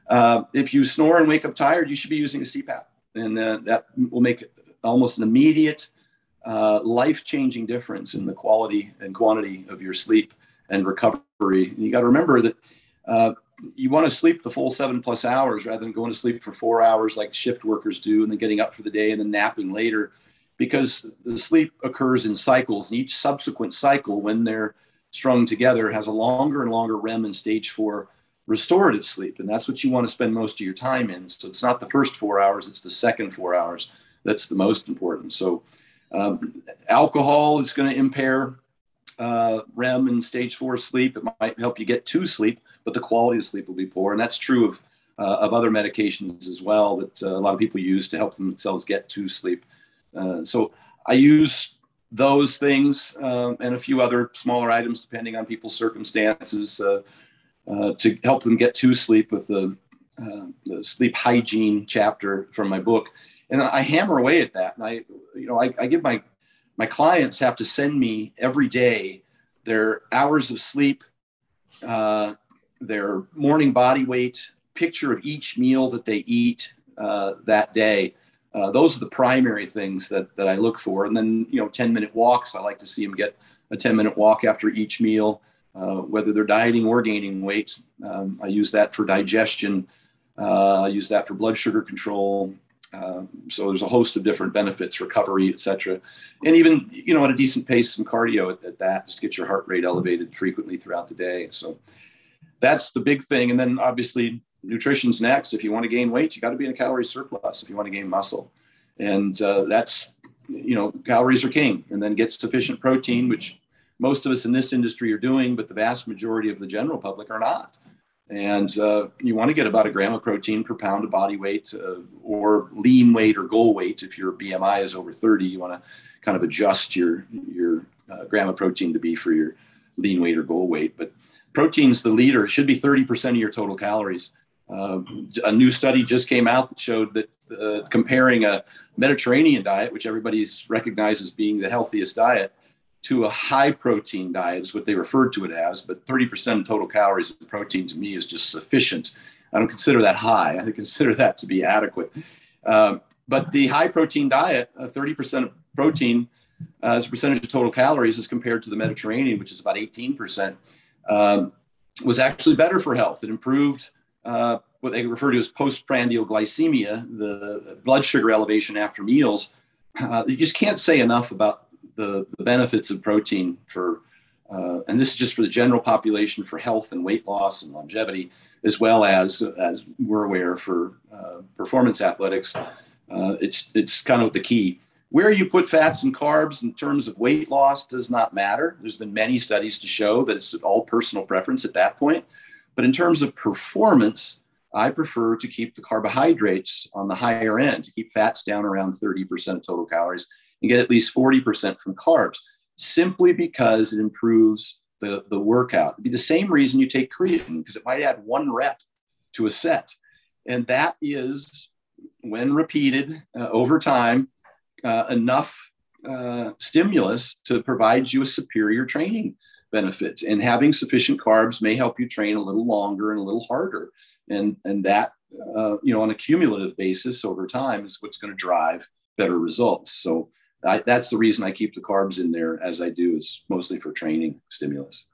Uh, if you snore and wake up tired, you should be using a CPAP, and uh, that will make almost an immediate uh, life-changing difference in the quality and quantity of your sleep and recovery. And you got to remember that uh, you want to sleep the full seven plus hours rather than going to sleep for four hours like shift workers do and then getting up for the day and then napping later because the sleep occurs in cycles and each subsequent cycle when they're strung together has a longer and longer REM and stage four restorative sleep. And that's what you want to spend most of your time in. So it's not the first four hours, it's the second four hours that's the most important. So um, alcohol is going to impair uh, REM and stage four sleep. It might help you get to sleep, but the quality of sleep will be poor. And that's true of, uh, of other medications as well that uh, a lot of people use to help themselves get to sleep. Uh, so I use those things um, and a few other smaller items depending on people's circumstances uh, uh, to help them get to sleep with the, the sleep hygiene chapter from my book and I hammer away at that. And I, you know, I, I give my my clients have to send me every day their hours of sleep, uh, their morning body weight, picture of each meal that they eat uh, that day. Uh, those are the primary things that that I look for. And then you know, 10 minute walks. I like to see them get a 10 minute walk after each meal, uh, whether they're dieting or gaining weight. Um, I use that for digestion. Uh, I use that for blood sugar control. Um, so there's a host of different benefits, recovery, et cetera. And even, you know, at a decent pace, some cardio at, at, that, just get your heart rate elevated frequently throughout the day. So that's the big thing. And then obviously nutrition's next. If you want to gain weight, you got to be in a calorie surplus if you want to gain muscle. And uh, that's, you know, calories are king. And then get sufficient protein, which most of us in this industry are doing, but the vast majority of the general public are not and uh, you want to get about a gram of protein per pound of body weight uh, or lean weight or goal weight. If your bmi is over 30 you want to kind of adjust your your uh, gram of protein to be for your lean weight or goal weight. But protein's the leader. It should be 30% of your total calories. Uh, a new study just came out that showed that uh, comparing a mediterranean diet which everybody's recognized as being the healthiest diet to a high protein diet is what they referred to it as, but 30% of total calories of protein to me is just sufficient. I don't consider that high. I consider that to be adequate. Um, but the high protein diet, uh, 30% of protein uh, as a percentage of total calories as compared to the Mediterranean, which is about 18%, um, was actually better for health. It improved uh, what they refer to as postprandial glycemia, the blood sugar elevation after meals. Uh, you just can't say enough about the, the benefits of protein for, uh, and this is just for the general population for health and weight loss and longevity, as well as, as we're aware for uh, performance athletics. Uh, it's, it's kind of the key. Where you put fats and carbs in terms of weight loss does not matter. There's been many studies to show that it's all personal preference at that point. But in terms of performance, I prefer to keep the carbohydrates on the higher end, to keep fats down around 30% of total calories and get at least 40% from carbs simply because it improves the, the workout. It'd be the same reason you take creatine because it might add one rep to a set. And that is, when repeated uh, over time, uh, enough uh, stimulus to provide you a superior training benefit. And having sufficient carbs may help you train a little longer and a little harder. And, and that, uh, you know, on a cumulative basis over time is what's going to drive better results. So I, that's the reason I keep the carbs in there as I do is mostly for training stimulus.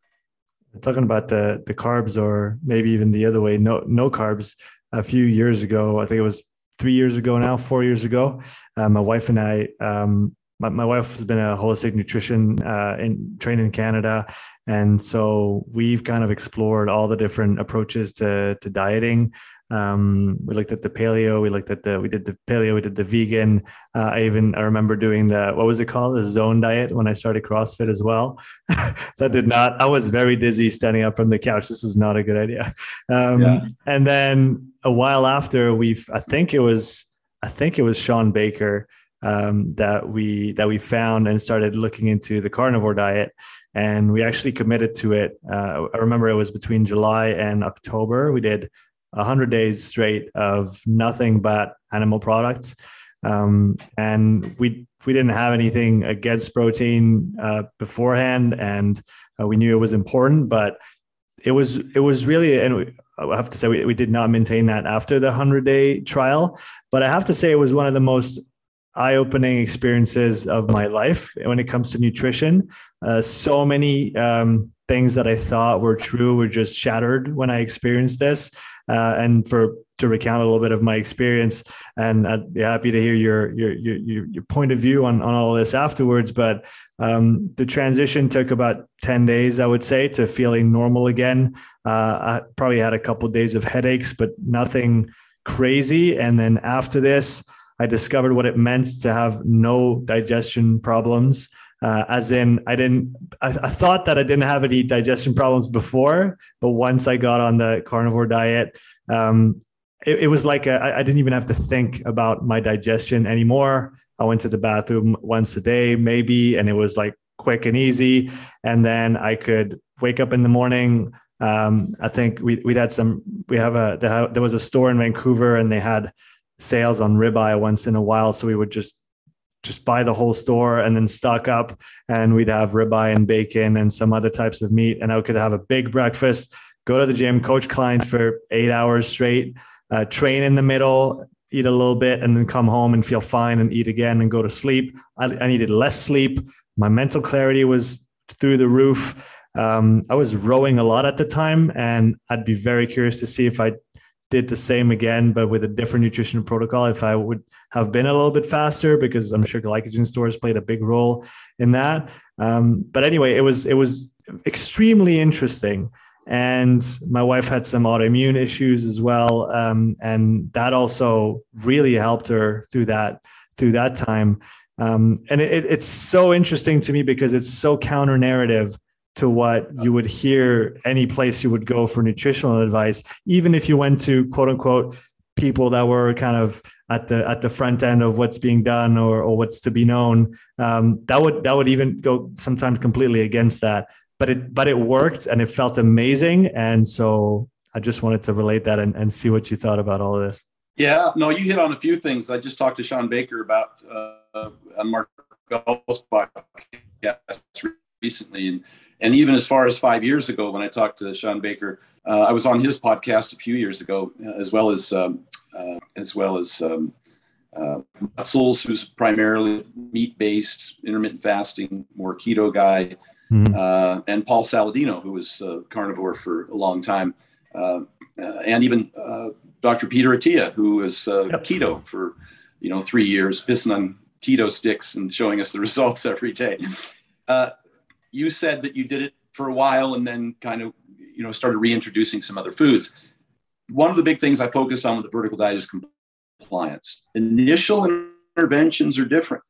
Talking about the the carbs, or maybe even the other way, no no carbs. A few years ago, I think it was three years ago now, four years ago, uh, my wife and I um, my, wife has been a holistic nutrition uh, in trained in Canada, and so we've kind of explored all the different approaches to to dieting. Um, we looked at the paleo, we looked at the we did the paleo, we did the vegan. Uh, I even I remember doing the what was it called the zone diet when I started CrossFit as well. [LAUGHS] that did not. I was very dizzy standing up from the couch. This was not a good idea. Um, yeah. And then a while after, we've I think it was I think it was Sean Baker um, that we that we found and started looking into the carnivore diet and we actually committed to it uh, i remember it was between july and october we did 100 days straight of nothing but animal products um, and we we didn't have anything against protein uh, beforehand and uh, we knew it was important but it was it was really and I have to say we, we did not maintain that after the 100 day trial but I have to say it was one of the most eye-opening experiences of my life when it comes to nutrition. Uh, so many um, things that I thought were true were just shattered when I experienced this. Uh, and for to recount a little bit of my experience, and I'd be happy to hear your your your, your point of view on, on all this afterwards. But um, the transition took about ten days, I would say, to feeling normal again. Uh, I probably had a couple of days of headaches, but nothing crazy. And then after this, I discovered what it meant to have no digestion problems. Uh, as in, I didn't, I, I, thought that I didn't have any digestion problems before, but once I got on the carnivore diet, um, it, it, was like I didn't even have to think about my digestion anymore. I went to the bathroom once a day, maybe, and it was like quick and easy. And then I could wake up in the morning. Um, I think we, we'd had some, we have a, there was a store in Vancouver and they had sales on ribeye once in a while. So we would just just buy the whole store and then stock up. And we'd have ribeye and bacon and some other types of meat. And i could have a big breakfast go to the gym coach clients for eight hours straight uh, train in the middle eat a little bit and then come home and feel fine and eat again and go to sleep. I, I needed less sleep. My mental clarity was through the roof. Um, i was rowing a lot at the time and i'd be very curious to see if i did the same again, but with a different nutrition protocol, if I would have been a little bit faster, because I'm sure glycogen stores played a big role in that. Um, but anyway, it was it was extremely interesting. And my wife had some autoimmune issues as well, um, and that also really helped her through that through that time. Um, and it, it's so interesting to me because it's so counter narrative to what you would hear any place you would go for nutritional advice, even if you went to quote unquote people that were kind of at the at the front end of what's being done or or what's to be known. Um, that would that would even go sometimes completely against that. But it but it worked and it felt amazing. And so I just wanted to relate that and, and see what you thought about all of this. Yeah, no, you hit on a few things. I just talked to Sean Baker about uh, on Mark Bell's podcast recently, and and even as far as five years ago, when I talked to Sean Baker, uh, I was on his podcast a few years ago, as well as um, uh, as well as um, uh, Mutzel, who's primarily meat-based, intermittent fasting, more keto guy, mm-hmm. Uh, and Paul Saladino, who was carnivore for a long time, uh, uh, and even Dr. Peter Attia, who was yep. keto for you know three years, pissing on keto sticks and showing us the [LAUGHS] results every day. Uh, you said that you did it for a while and then kind of you know started reintroducing some other foods. One of the big things i focus on with the vertical diet is compliance. Initial interventions are different.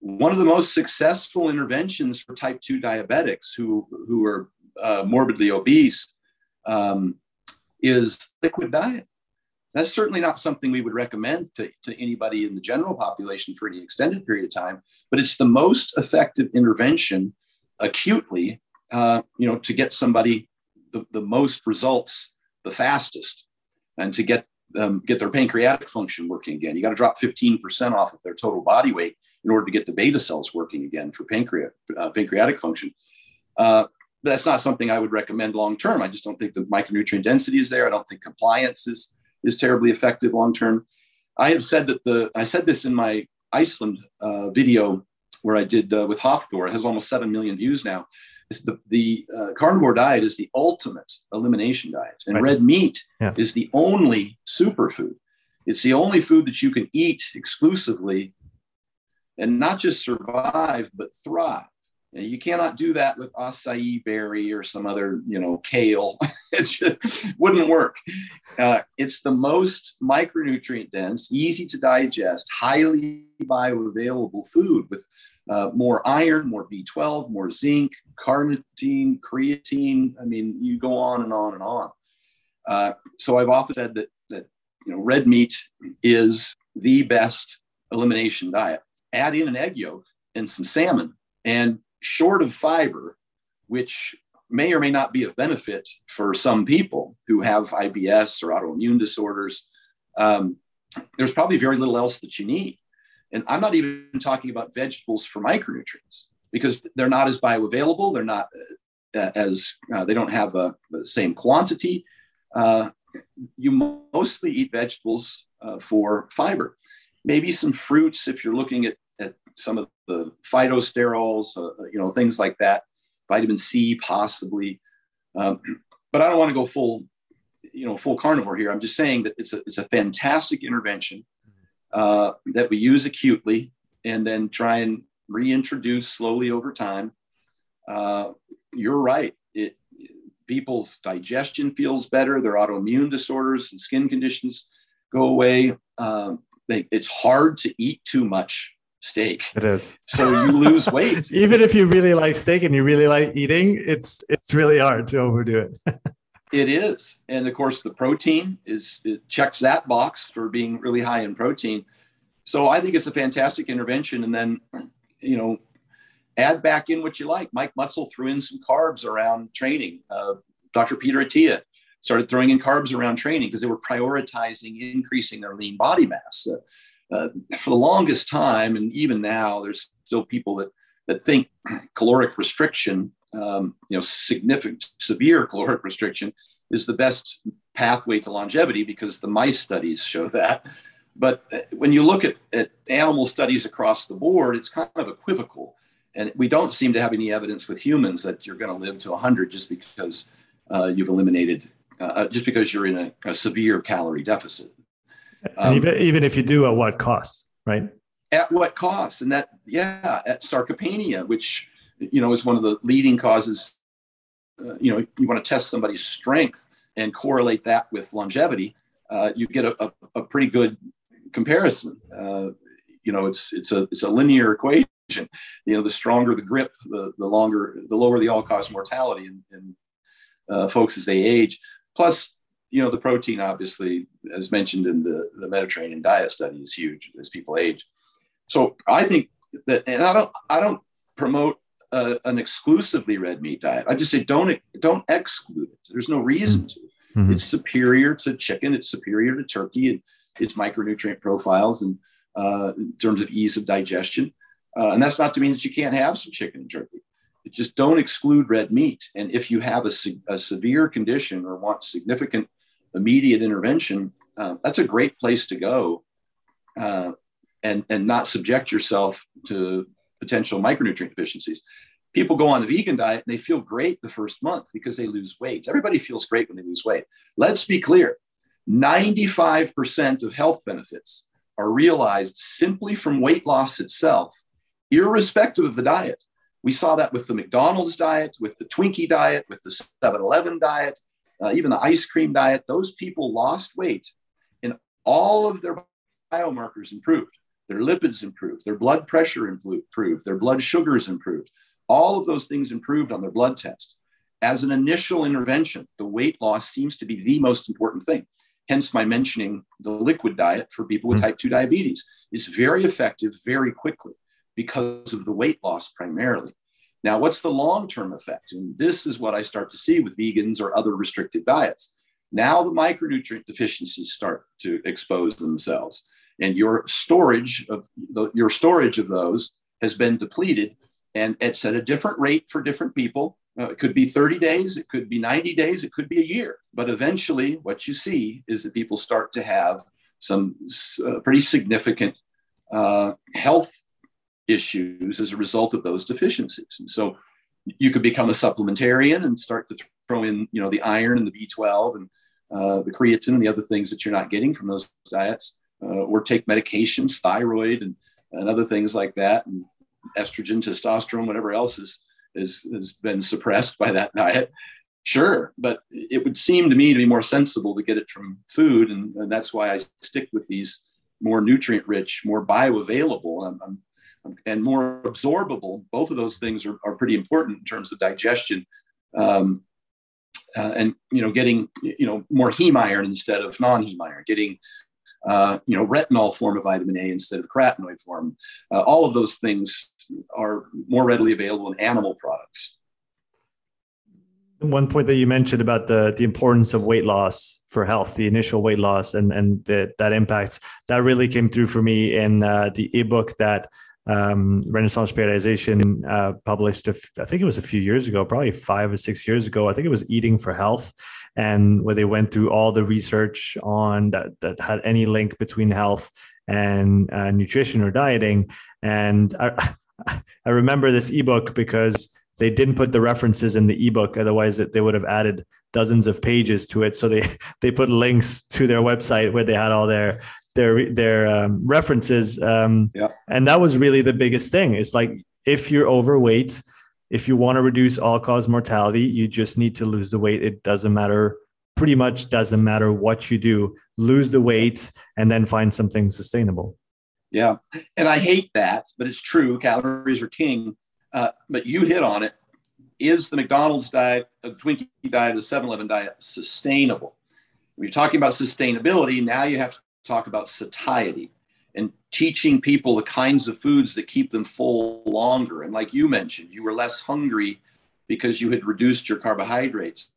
One of the most successful interventions for type 2 diabetics who who are uh, morbidly obese um, is liquid diet. That's certainly not something we would recommend to, to anybody in the general population for any extended period of time, but it's the most effective intervention acutely, uh, you know, to get somebody the, the most results the fastest and to get them get their pancreatic function working again. You got to drop 15% off of their total body weight in order to get the beta cells working again for pancreas, uh, pancreatic function. Uh, that's not something I would recommend long term. I just don't think the micronutrient density is there. I don't think compliance is is terribly effective long term. I have said that the I said this in my Iceland uh, video where I did uh, with Hafthor. It has almost seven million views now. the the uh, carnivore diet is the ultimate elimination diet, and right. red meat yeah. is the only superfood. It's the only food that you can eat exclusively and not just survive but thrive. And you cannot do that with acai berry or some other, you know, kale. [LAUGHS] it just wouldn't work. Uh, it's the most micronutrient dense, easy to digest, highly bioavailable food with uh, more iron, more B12, more zinc, carnitine, creatine. I mean, you go on and on and on. Uh, so I've often said that that you know red meat is the best elimination diet. Add in an egg yolk and some salmon, and short of fiber, which may or may not be of benefit for some people who have IBS or autoimmune disorders, um, there's probably very little else that you need. And I'm not even talking about vegetables for micronutrients because they're not as bioavailable. They're not uh, as, uh, they don't have uh, the same quantity. Uh, you mostly eat vegetables uh, for fiber. Maybe some fruits if you're looking at, at some of the phytosterols, uh, you know, things like that. Vitamin C, possibly. Um, but I don't want to go full, you know, full carnivore here. I'm just saying that it's a it's a fantastic intervention uh, that we use acutely, and then try and reintroduce slowly over time. Uh, you're right. It people's digestion feels better. Their autoimmune disorders and skin conditions go away. Um, they, it's hard to eat too much steak. It is. So you lose weight. [LAUGHS] Even if you really like steak and you really like eating, it's it's really hard to overdo it. [LAUGHS] it is. And of course the protein is it checks that box for being really high in protein. So I think it's a fantastic intervention and then [CLEARS THROAT] you know add back in what you like. Mike Mutzel threw in some carbs around training. Uh, Dr. Peter Attia started throwing in carbs around training because they were prioritizing increasing their lean body mass. Uh, uh, for the longest time, and even now, there's still people that that think [CLEARS THROAT] caloric restriction, um, you know, significant, severe caloric restriction, is the best pathway to longevity because the mice studies show that. But uh, when you look at, at animal studies across the board, it's kind of equivocal. And we don't seem to have any evidence with humans that you're going to live to 100 just because uh, you've eliminated, uh, uh, just because you're in a, a severe calorie deficit. Um, even, even if you do, at what cost, right? At what cost? And that, yeah, at sarcopenia, which, you know, is one of the leading causes. Uh, you know, you want to test somebody's strength and correlate that with longevity. Uh, you get a, a, a, pretty good comparison. Uh, you know, it's it's a it's a linear equation. You know, the stronger the grip, the the longer, the lower the all-cause mortality in, in uh, folks as they age. Plus, you know, the protein, obviously, as mentioned in the, the Mediterranean diet study, is huge as people age. So I think that, and I don't, I don't promote a, an exclusively red meat diet. I just say don't, don't exclude it. There's no reason mm-hmm. to. Mm-hmm. It's superior to chicken. It's superior to turkey and its micronutrient profiles and uh, in terms of ease of digestion. Uh, and that's not to mean that you can't have some chicken and turkey. It just don't exclude red meat. And if you have a, a severe condition or want significant immediate intervention, uh, that's a great place to go uh, and, and not subject yourself to potential micronutrient deficiencies. People go on a vegan diet and they feel great the first month because they lose weight. Everybody feels great when they lose weight. Let's be clear 95% of health benefits are realized simply from weight loss itself, irrespective of the diet. We saw that with the McDonald's diet, with the Twinkie diet, with the 7 Eleven diet, uh, even the ice cream diet, those people lost weight and all of their biomarkers improved. Their lipids improved, their blood pressure improved, their blood sugars improved. All of those things improved on their blood test. As an initial intervention, the weight loss seems to be the most important thing. hence my mentioning the liquid diet for people with mm-hmm. type 2 diabetes is very effective very quickly because of the weight loss primarily. Now, what's the long term effect? And this is what I start to see with vegans or other restricted diets. Now, the micronutrient deficiencies start to expose themselves, and your storage of the, your storage of those has been depleted, and it's at a different rate for different people. Uh, it could be 30 days, it could be 90 days, it could be a year. But eventually, what you see is that people start to have some uh, pretty significant uh, health issues as a result of those deficiencies. And so you could become a supplementarian and start to throw in, you know, the iron and the B12 and uh, the creatine and the other things that you're not getting from those diets, or take medications, thyroid and, and other things like that, and estrogen, testosterone, whatever else is, is, has been suppressed by that [LAUGHS] diet. Sure, but it would seem to me to be more sensible to get it from food, and, and that's why I stick with these more nutrient rich, more bioavailable. I'm, I'm and more absorbable. Both of those things are, are pretty important in terms of digestion. Um, uh, and you know, getting you know more heme iron instead of non-heme iron, getting uh, you know retinol form of vitamin A instead of carotenoid form. Uh, all of those things are more readily available in animal products. One point that you mentioned about the the importance of weight loss for health, the initial weight loss, and and the, that impact that really came through for me in uh, the ebook that um, Renaissance Periodization uh, published, I think it was a few years ago, probably five or six years ago. I think it was Eating for Health, and where they went through all the research on that that had any link between health and uh, nutrition or dieting. And I, [LAUGHS] I remember this ebook because they didn't put the references in the ebook otherwise they would have added dozens of pages to it so they [LAUGHS] they put links to their website where they had all their their their um, references um, yeah. and that was really the biggest thing. It's like if you're overweight if you want to reduce all cause mortality you just need to lose the weight. It doesn't matter pretty much doesn't matter what you do. Lose the weight and then find something sustainable. Yeah. And i hate that but it's true. Calories are king. Uh, but you hit on it. Is the mcdonald's diet the twinkie diet the 7-eleven diet sustainable? When you're talking about sustainability now you have to talk about satiety and teaching people the kinds of foods that keep them full longer. And like you mentioned, you were less hungry because you had reduced your carbohydrates.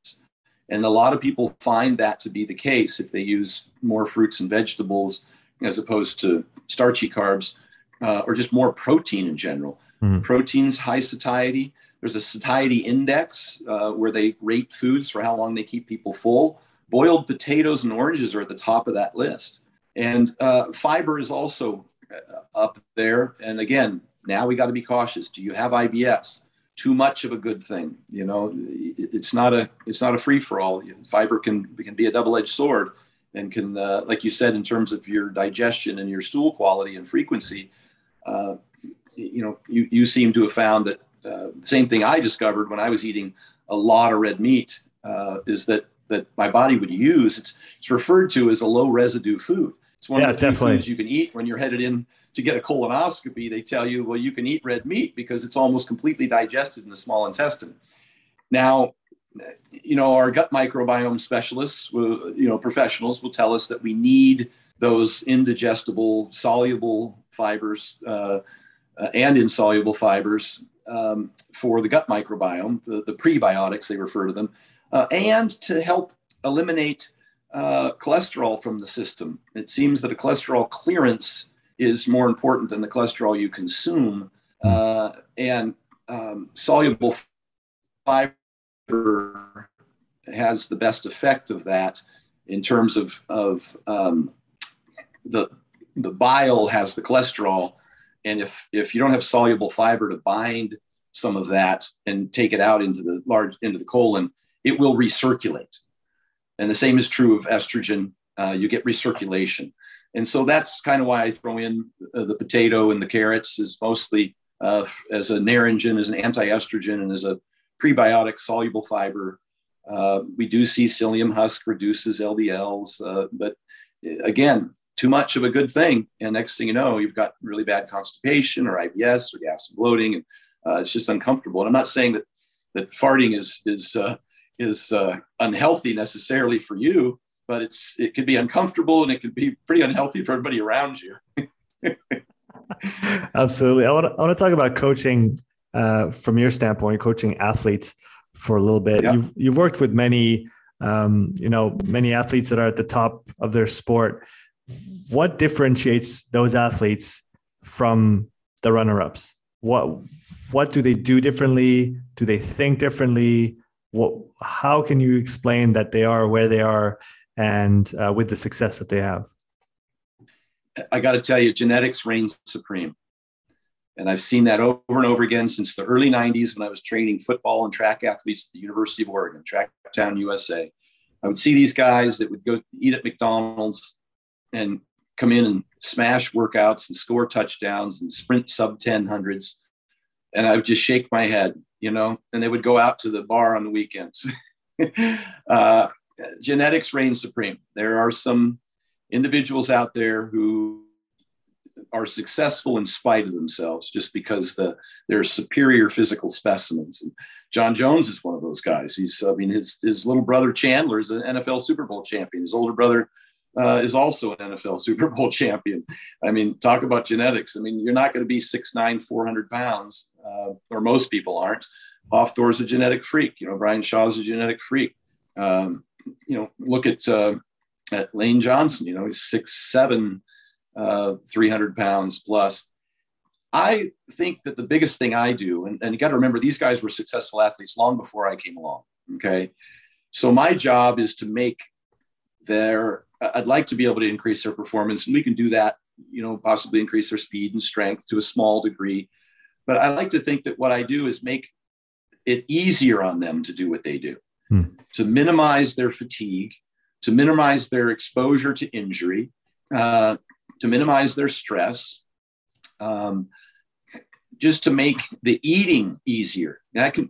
And a lot of people find that to be the case if they use more fruits and vegetables as opposed to starchy carbs uh, or just more protein in general. Mm-hmm. Protein's high satiety. There's a satiety index uh, where they rate foods for how long they keep people full. Boiled potatoes and oranges are at the top of that list. And uh, fiber is also uh, up there. And again, now we got to be cautious. Do you have IBS? Too much of a good thing. You know, it's not a it's not a free for all. Fiber can can be a double edged sword, and can, uh, like you said, in terms of your digestion and your stool quality and frequency. Uh, you know, you you seem to have found that uh, same thing I discovered when I was eating a lot of red meat uh, is that that my body would use. It's it's referred to as a low residue food. It's one yeah, of the few definitely. foods you can eat when you're headed in to get a colonoscopy. They tell you, well, you can eat red meat because it's almost completely digested in the small intestine. Now, you know, our gut microbiome specialists, will, you know, professionals will tell us that we need those indigestible, soluble fibers uh, uh, and insoluble fibers um, for the gut microbiome, the, the, prebiotics, they refer to them, uh, and to help eliminate uh, cholesterol from the system. It seems that a cholesterol clearance is more important than the cholesterol you consume. Hmm. Uh, and um, soluble fiber has the best effect of that in terms of, of um, the, the bile has the cholesterol. And if, if you don't have soluble fiber to bind some of that and take it out into the large into the colon, it will recirculate. And the same is true of estrogen. Uh, you get recirculation. And so that's kind of why I throw in uh, the potato and the carrots is mostly uh, as a naringin, as an anti-estrogen, and as a prebiotic soluble fiber. Uh, we do see psyllium husk reduces LDLs, uh, but uh, again, too much of a good thing. And next thing you know, you've got really bad constipation or IBS or gas and bloating, and it's just uncomfortable. And I'm not saying that that farting is is is uh, unhealthy necessarily for you. but it's it could be uncomfortable and it could be pretty unhealthy for everybody around you. [LAUGHS] Absolutely. I want to, I want to talk about coaching uh, from your standpoint, coaching athletes for a little bit. Yep. You've you've worked with many, um, you know, many athletes that are at the top of their sport. What differentiates those athletes from the runner-ups? What what do they do differently? Do they think differently? What how can you explain that they are where they are and uh, with the success that they have? I got to tell you, genetics reigns supreme. And I've seen that over and over again since the early 90s when I was training football and track athletes at the University of Oregon, Track Town, USA. I would see these guys that would go eat at McDonald's and come in and smash workouts and score touchdowns and sprint sub 10 hundreds. And I would just shake my head, you know, and they would go out to the bar on the weekends. [LAUGHS] uh, genetics reign supreme. There are some individuals out there who are successful in spite of themselves just because the, they're superior physical specimens. And Jon Jones is one of those guys. He's, I mean, his, his little brother Chandler is an NFL Super Bowl champion. His older brother uh, is also an NFL [LAUGHS] Super Bowl champion. I mean, talk about genetics. I mean, you're not going to be 6'9, 400 pounds, uh, or most people aren't. Off Hafthor's a genetic freak. You know, Brian Shaw's a genetic freak. Um, you know, look at uh, at Lane Johnson. You know, he's six seven, uh, 300 pounds plus. I think that the biggest thing I do, and, and you got to remember, these guys were successful athletes long before I came along. Okay. So my job is to make their, I'd like to be able to increase their performance, and we can do that, you know, possibly increase their speed and strength to a small degree. But I like to think that what I do is make it easier on them to do what they do, hmm. to minimize their fatigue, to minimize their exposure to injury, uh, to minimize their stress, um, just to make the eating easier. That can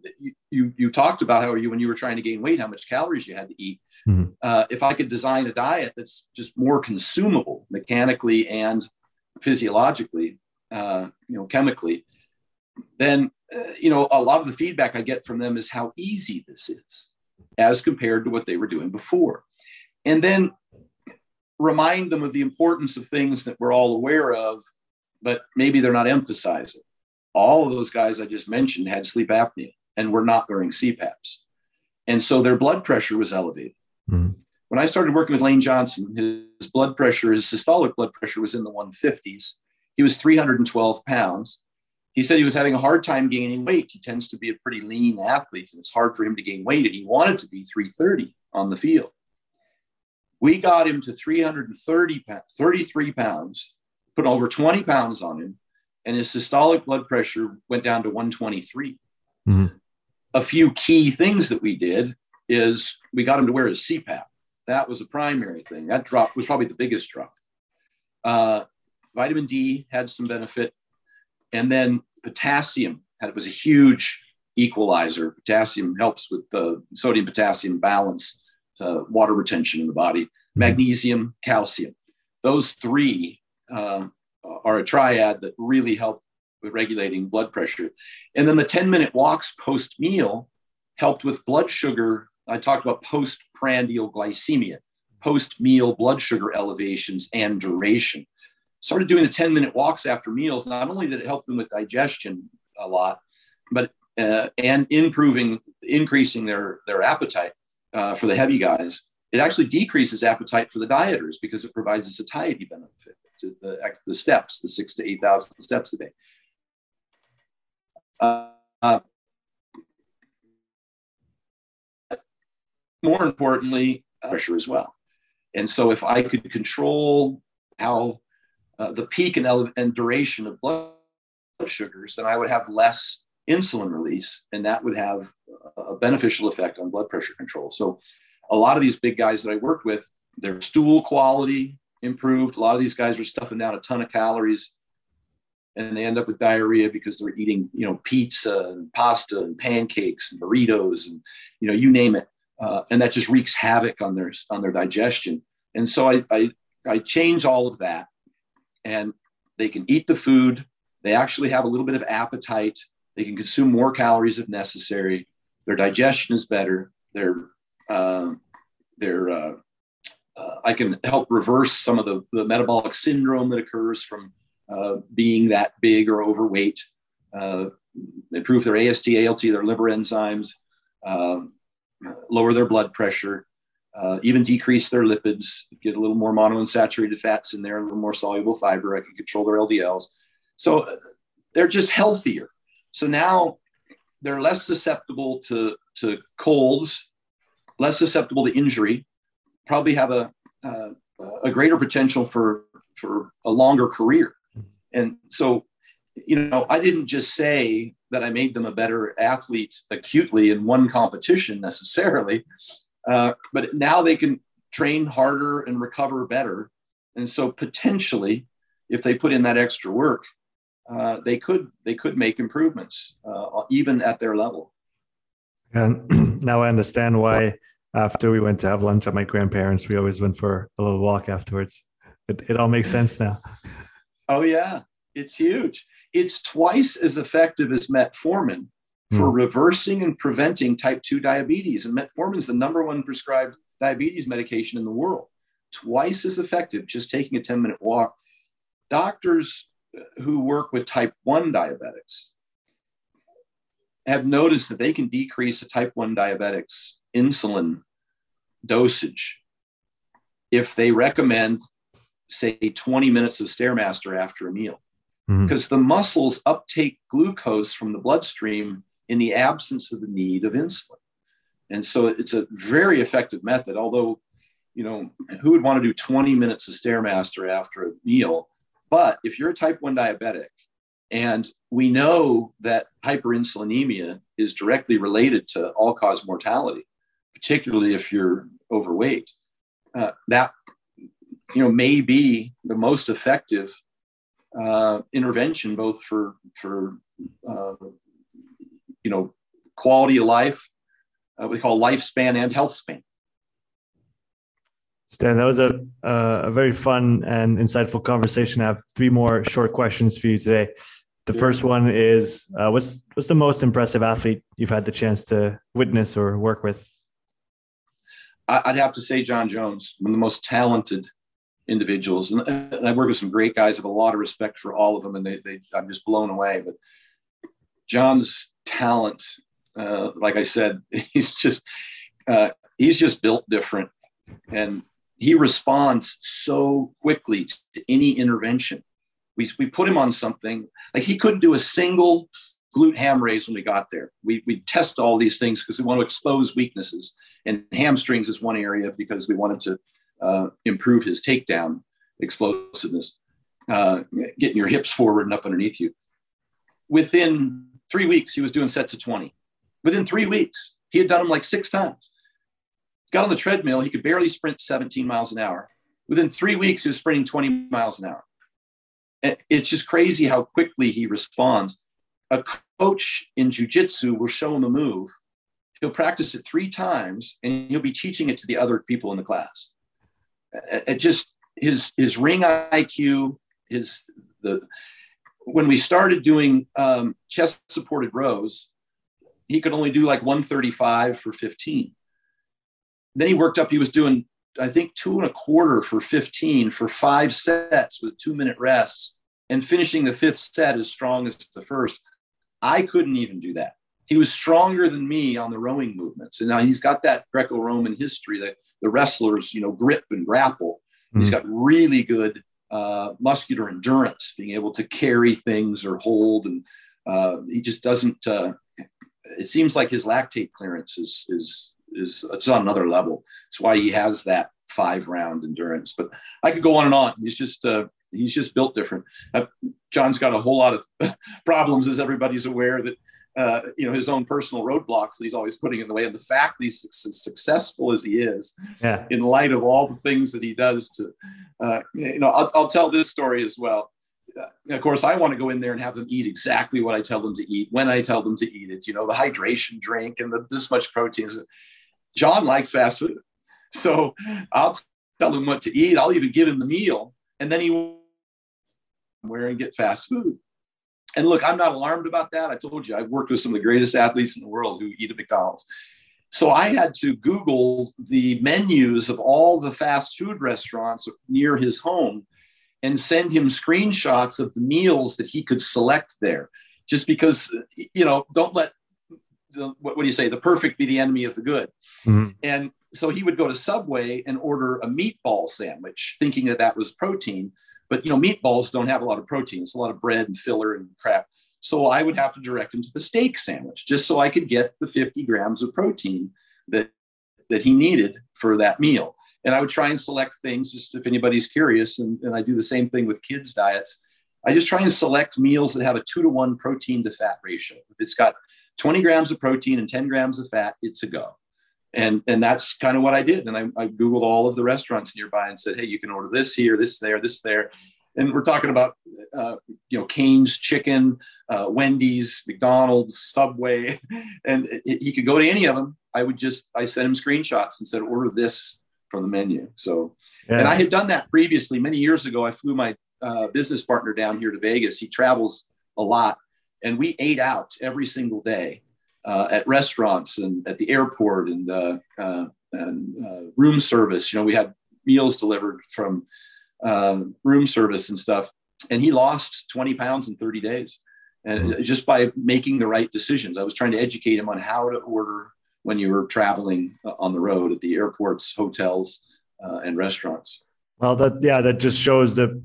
you you talked about how you when you were trying to gain weight, how much calories you had to eat. Mm-hmm. Uh, if I could design a diet that's just more consumable mechanically and physiologically, uh, you know, chemically, then uh, you know a lot of the feedback I get from them is how easy this is as compared to what they were doing before and then remind them of the importance of things that we're all aware of, but maybe they're not emphasizing. All of those guys I just mentioned had sleep apnea and were not wearing CPAPs. And so their blood pressure was elevated. Mm-hmm. When I started working with Lane Johnson, his blood pressure, his systolic blood pressure was in the 150s. He was 312 pounds. He said he was having a hard time gaining weight. He tends to be a pretty lean athlete, and it's hard for him to gain weight. And he wanted to be 330 on the field. We got him to 330, pounds, 33 pounds, put over 20 pounds on him, and his systolic blood pressure went down to 123. Mm-hmm. A few key things that we did is we got him to wear his CPAP. That was the primary thing. That drop was probably the biggest drop. Uh, vitamin D had some benefit, and then potassium had was a huge equalizer. Potassium helps with the sodium potassium balance uh, water retention in the body, mm-hmm. magnesium, calcium. Those three uh, are a triad that really help with regulating blood pressure. And then the 10 minute walks post meal helped with blood sugar. I talked about postprandial glycemia, post meal blood sugar elevations and duration. Started doing the 10 minute walks after meals. Not only did it help them with digestion a lot, but uh, and improving, increasing their, their appetite uh, for the heavy guys, it actually decreases appetite for the dieters because it provides a satiety benefit to the, the steps, the six to 8,000 steps a day. Uh, more importantly, uh, pressure as well. And so if I could control how uh, the peak and, ele- and duration of blood sugars, then I would have less insulin release, and that would have a beneficial effect on blood pressure control. So, a lot of these big guys that I worked with, their stool quality improved. A lot of these guys are stuffing down a ton of calories, and they end up with diarrhea because they're eating, you know, pizza and pasta and pancakes and burritos and you know, you name it, uh, and that just wreaks havoc on their on their digestion. And so I, I I change all of that, and they can eat the food. They actually have a little bit of appetite they can consume more calories if necessary. Their digestion is better. Their uh, their uh, uh, I can help reverse some of the, the metabolic syndrome that occurs from uh, being that big or overweight. Uh, improve their AST, ALT, their liver enzymes, um, lower their blood pressure, uh, even decrease their lipids, get a little more monounsaturated fats in there, a little more soluble fiber. I can control their LDLs. So uh, they're just healthier. So now they're less susceptible to, to colds, less susceptible to injury, probably have a, uh, a greater potential for, for a longer career. And so, you know, I didn't just say that I made them a better athlete acutely in one competition necessarily, uh, but now they can train harder and recover better. And so potentially, if they put in that extra work, uh, they could they could make improvements uh, even at their level. And [CLEARS THROAT] now I understand why after we went to have lunch at my grandparents, we always went for a little walk afterwards. It, it all makes sense now. Oh yeah, it's huge. It's twice as effective as metformin for mm. reversing and preventing type 2 diabetes. And metformin is the number one prescribed diabetes medication in the world. Twice as effective, just taking a 10 minute walk. Doctors who work with type 1 diabetics have noticed that they can decrease a type 1 diabetic's insulin dosage if they recommend, say, 20 minutes of Stairmaster after a meal. Because mm-hmm. the muscles uptake glucose from the bloodstream in the absence of the need of insulin. And so it's a very effective method, although, you know, who would want to do 20 minutes of Stairmaster after a meal? But if you're a type 1 diabetic, and we know that hyperinsulinemia is directly related to all cause mortality, particularly if you're overweight, uh, that you know may be the most effective uh, intervention both for for uh, you know, quality of life, uh, we call lifespan and health span. Stan, that was a, a very fun and insightful conversation. I have three more short questions for you today. The first one is uh, what's, what's the most impressive athlete you've had the chance to witness or work with? I'd have to say Jon Jones, one of the most talented individuals. And I work with some great guys. Have a lot of respect for all of them, and they, they I'm just blown away. But Jon's talent. Uh, like I said, [LAUGHS] he's just uh, he's just built different, and he responds so quickly to any intervention. We we put him on something like he couldn't do a single glute ham raise when we got there. We we test all these things because we want to expose weaknesses, and hamstrings is one area because we wanted to uh, improve his takedown explosiveness, uh, getting your hips forward and up underneath you. Within Three weeks, he was doing sets of 20. Within three weeks, he had done them like six times. Got on the treadmill, he could barely sprint 17 miles an hour. Within three weeks, he was sprinting 20 miles an hour. It's just crazy how quickly he responds. A coach in jujitsu will show him a move. He'll practice it three times and he'll be teaching it to the other people in the class. It just his his ring IQ, his the when we started doing um, chest supported rows, he could only do like 135 for 15. Then he worked up, he was doing, I think, two and a quarter for 15 for five sets with two minute rests and finishing the fifth set as strong as the first. I couldn't even do that. He was stronger than me on the rowing movements. And now he's got that Greco Roman history that the wrestlers, you know, grip and grapple. Mm-hmm. He's got really good uh, muscular endurance, being able to carry things or hold, and uh, he just doesn't. Uh, it seems like his lactate clearance is is is it's on another level. It's why he has that five round endurance. But I could go on and on. He's just uh, he's just built different. Uh, Jon's got a whole lot of [LAUGHS] problems, as everybody's aware that uh, you know his own personal roadblocks that he's always putting in the way. And the fact that he's successful as he is, yeah. in light of all the things that he does to, uh, you know, I'll, I'll, tell this story as well. Uh, of course, I want to go in there and have them eat exactly what I tell them to eat when I tell them to eat it. You know, the hydration drink and the, this much protein. Jon likes fast food, so I'll tell him what to eat. I'll even give him the meal, and then he where and get fast food. And look, I'm not alarmed about that. I told you, I've worked with some of the greatest athletes in the world who eat at McDonald's. So I had to Google the menus of all the fast food restaurants near his home and send him screenshots of the meals that he could select there. Just because, you know, don't let the, what, what do you say, the perfect be the enemy of the good. Mm-hmm. And so he would go to Subway and order a meatball sandwich, thinking that that was protein. But you know, meatballs don't have a lot of protein; it's a lot of bread and filler and crap. So I would have to direct him to the steak sandwich just so I could get the 50 grams of protein that that he needed for that meal. And I would try and select things just if anybody's curious. And, and I do the same thing with kids' diets. I just try and select meals that have a two to one protein to fat ratio. If it's got 20 grams of protein and 10 grams of fat, it's a go. And, and that's kind of what I did. And I, I Googled all of the restaurants nearby and said, hey, you can order this here, this there, this there. And we're talking about, uh, you know, Cane's chicken, uh, Wendy's, McDonald's, Subway, [LAUGHS] and it, it, he could go to any of them. I would just I sent him screenshots and said order this from the menu. So, yeah. and I had done that previously many years ago. I flew my uh, business partner down here to Vegas. He travels a lot, and we ate out every single day uh, at restaurants and at the airport and, uh, uh and uh, room service. You know, we had meals delivered from uh, room service and stuff. And he lost 20 pounds in 30 days and mm-hmm. just by making the right decisions. I was trying to educate him on how to order when you were traveling uh, on the road at the airports, hotels, uh, and restaurants. Well, that yeah, that just shows the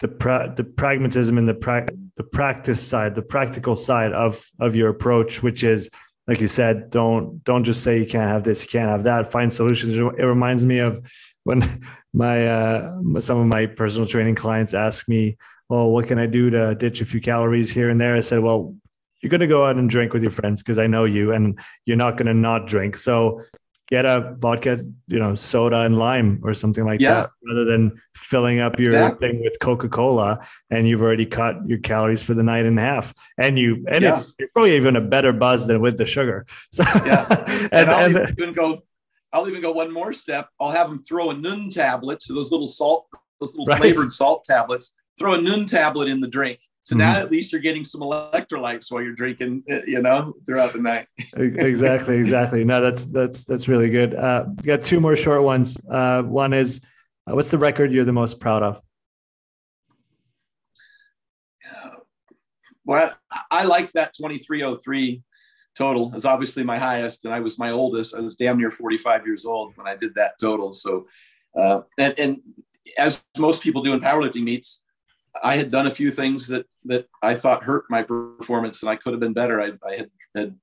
the pra- the pragmatism and the pra- the practice side, the practical side of of your approach, which is like you said, don't don't just say you can't have this, you can't have that. Find solutions. It reminds me of when my uh, some of my personal training clients ask me, well, what can I do to ditch a few calories here and there? I said, well, you're going to go out and drink with your friends because I know you and you're not going to not drink. So get a vodka, you know, soda and lime or something like yeah. that rather than filling up your exactly. thing with Coca-Cola and you've already cut your calories for the night and a half. And you, and yeah. it's, it's probably even a better buzz than with the sugar. [LAUGHS] So, yeah. [LAUGHS] and, and, I'll and, even go, I'll even go one more step. I'll have them throw a Nuun tablet, so those little salt, those little right. flavored salt tablets throw a Nuun tablet in the drink. So mm-hmm. now at least you're getting some electrolytes while you're drinking, uh, you know, throughout the night. exactly, exactly. No, that's that's that's really good. Uh, got two more short ones. Uh, one is, uh, what's the record you're the most proud of? Well, I like that 2303 total. Is obviously my highest, and I was my oldest. I was damn near 45 years old when I did that total. So, uh, and and as most people do in powerlifting meets, I had done a few things that that I thought hurt my performance, and I could have been better. I, I had had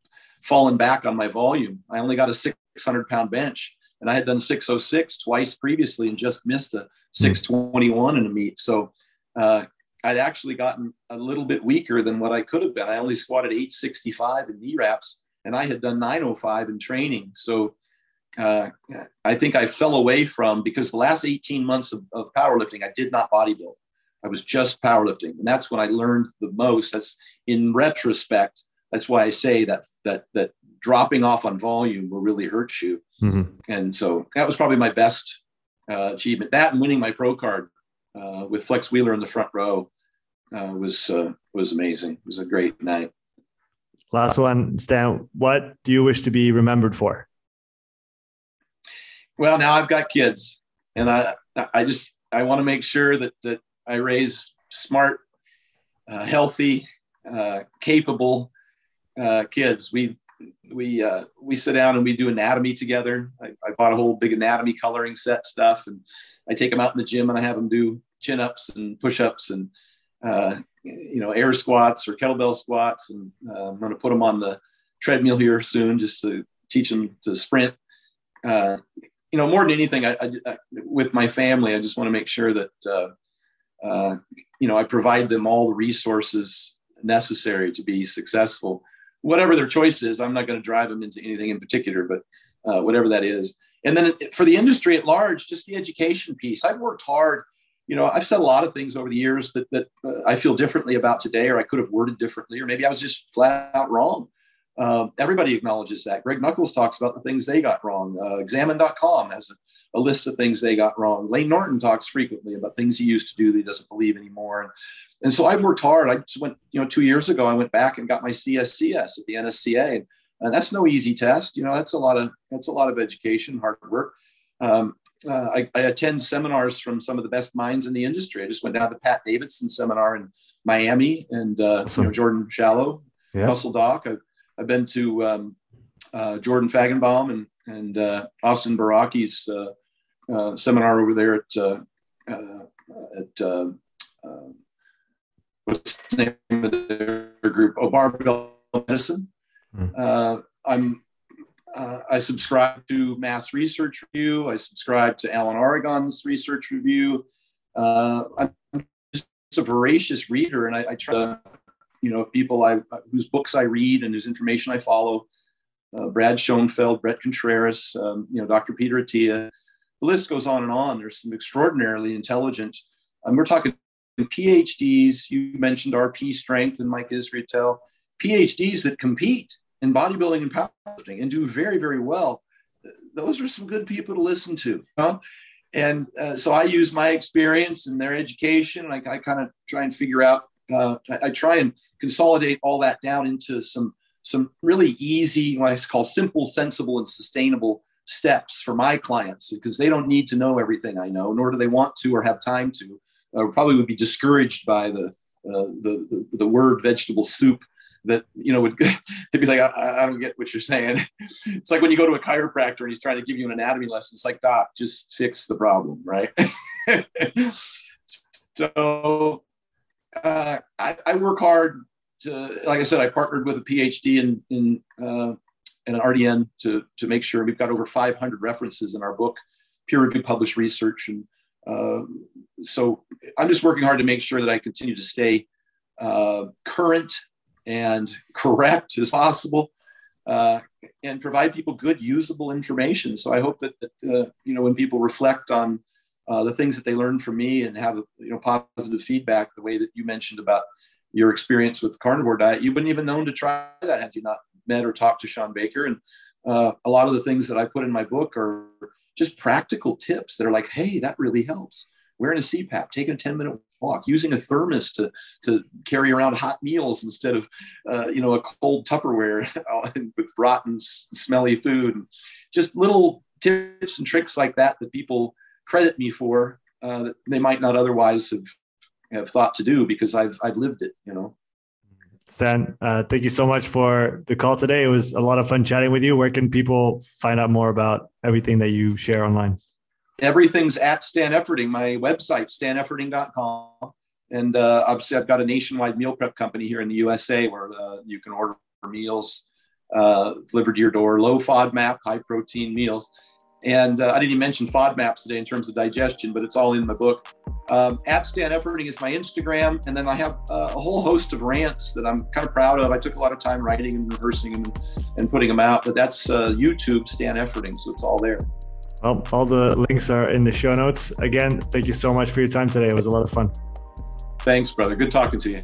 fallen back on my volume. I only got a 600 pound bench, and I had done 606 twice previously, and just missed a 621 in a meet. So uh, I'd actually gotten a little bit weaker than what I could have been. I only squatted 865 in knee wraps, and I had done 905 in training. So uh, I think I fell away from because the last 18 months of, of powerlifting, I did not bodybuild. I was just powerlifting, and that's when I learned the most. That's in retrospect. That's why I say that that that dropping off on volume will really hurt you. Mm-hmm. And so that was probably my best uh, achievement. That and winning my pro card uh, with Flex Wheeler in the front row uh, was uh, was amazing. It was a great night. Last one, Stan. What do you wish to be remembered for? Well, now I've got kids, and I I just I want to make sure that that I raise smart, uh, healthy, uh, capable uh, kids. We we uh, we sit down and we do anatomy together. I, I, bought a whole big anatomy coloring set stuff, and I take them out in the gym and I have them do chin ups and push ups and uh, you know air squats or kettlebell squats. And uh, I'm going to put them on the treadmill here soon just to teach them to sprint. you know, more than anything, I, I, I, with my family, I just want to make sure that uh, you know, I provide them all the resources necessary to be successful, whatever their choice is. I'm not going to drive them into anything in particular, but uh, whatever that is. And then for the industry at large, just the education piece. I've worked hard. You know, I've said a lot of things over the years that, that uh, I feel differently about today, or I could have worded differently, or maybe I was just flat out wrong. Uh, everybody acknowledges that. Greg Nuckols talks about the things they got wrong. Uh, examine.com has a a list of things they got wrong. Layne Norton talks frequently about things he used to do that he doesn't believe anymore. And, and so I've worked hard. I just went, you know, two years ago, I went back and got my CSCS at the NSCA. And And that's no easy test. You know, that's a lot of that's a lot of education, hard work. Um, uh, I, I, attend seminars from some of the best minds in the industry. I just went down to Pat Davidson seminar in Miami, and uh, awesome. you know Jordan Shallow, yeah. Russell Dock. I've, I've been to um, uh, Jordan Feigenbaum and and uh, Austin Baraki's uh, uh, seminar over there at at what's the name of their group? Oh, Barbell Medicine. Mm. I'm uh, I subscribe to Mass Research Review. I subscribe to Alan Aragon's Research Review. Uh, I'm just a voracious reader, and I, I try to, you know, people I whose books I read and whose information I follow. Uh, Brad Schoenfeld, Bret Contreras, um, you know, Dr. Peter Attia. The list goes on and on. There's some extraordinarily intelligent. Um, we're talking PhDs. You mentioned RP Strength and Mike Israetel. PhDs that compete in bodybuilding and powerlifting and do very, very well, those are some good people to listen to. Huh? And uh, so I use my experience and their education. I, I kind of try and figure out, uh, I, I, try and consolidate all that down into some, some really easy, what I call simple, sensible, and sustainable steps for my clients because they don't need to know everything I know, nor do they want to or have time to, or probably would be discouraged by the, uh, the, the, the word vegetable soup that you know would [LAUGHS] they'd be like I, I, don't get what you're saying. [LAUGHS] It's like when you go to a chiropractor and he's trying to give you an anatomy lesson it's like doc just fix the problem right? [LAUGHS] So uh, I, I, work hard to like i said i partnered with a phd in in uh, in an rdn to to make sure. We've got over 500 references in our book peer reviewed published research and uh, so i'm just working hard to make sure that i continue to stay uh, current and [LAUGHS] correct as possible uh, and provide people good usable information. So i hope that, that uh, you know when people reflect on uh, the things that they learn from me and have you know positive feedback the way that you mentioned about your experience with carnivore diet you wouldn't even known to try that had you not met or talked to Shawn baker and uh, a lot of the things that i put in my book are just practical tips that are like hey that really helps wearing a cpap taking a 10 minute walk, using a thermos to to carry around hot meals instead of uh, you know a cold Tupperware [LAUGHS] with rotten, smelly food. And Just little tips and tricks like that that people credit me for uh, that they might not otherwise have have thought to do because I've I've lived it. You know. Stan, uh, thank you so much for the call today. It was a lot of fun chatting with you. Where can people find out more about everything that you share online? everything's at Stan Efferding, my website, stanefferding.com. And uh, obviously, I've got a nationwide meal prep company here in the USA where uh, you can order meals uh, delivered to your door, low FODMAP, high protein meals. And uh, I didn't even mention FODMAPs today in terms of digestion, but it's all in my book. Um, at Stan Efferding is my Instagram. And then I have uh, a whole host of rants that I'm kind of proud of. I took a lot of time writing and rehearsing and, and putting them out, but that's uh, YouTube, Stan Efferding. So it's all there. Well, all the links are in the show notes. Again, thank you so much for your time today. It was a lot of fun. Thanks, brother. Good talking to you.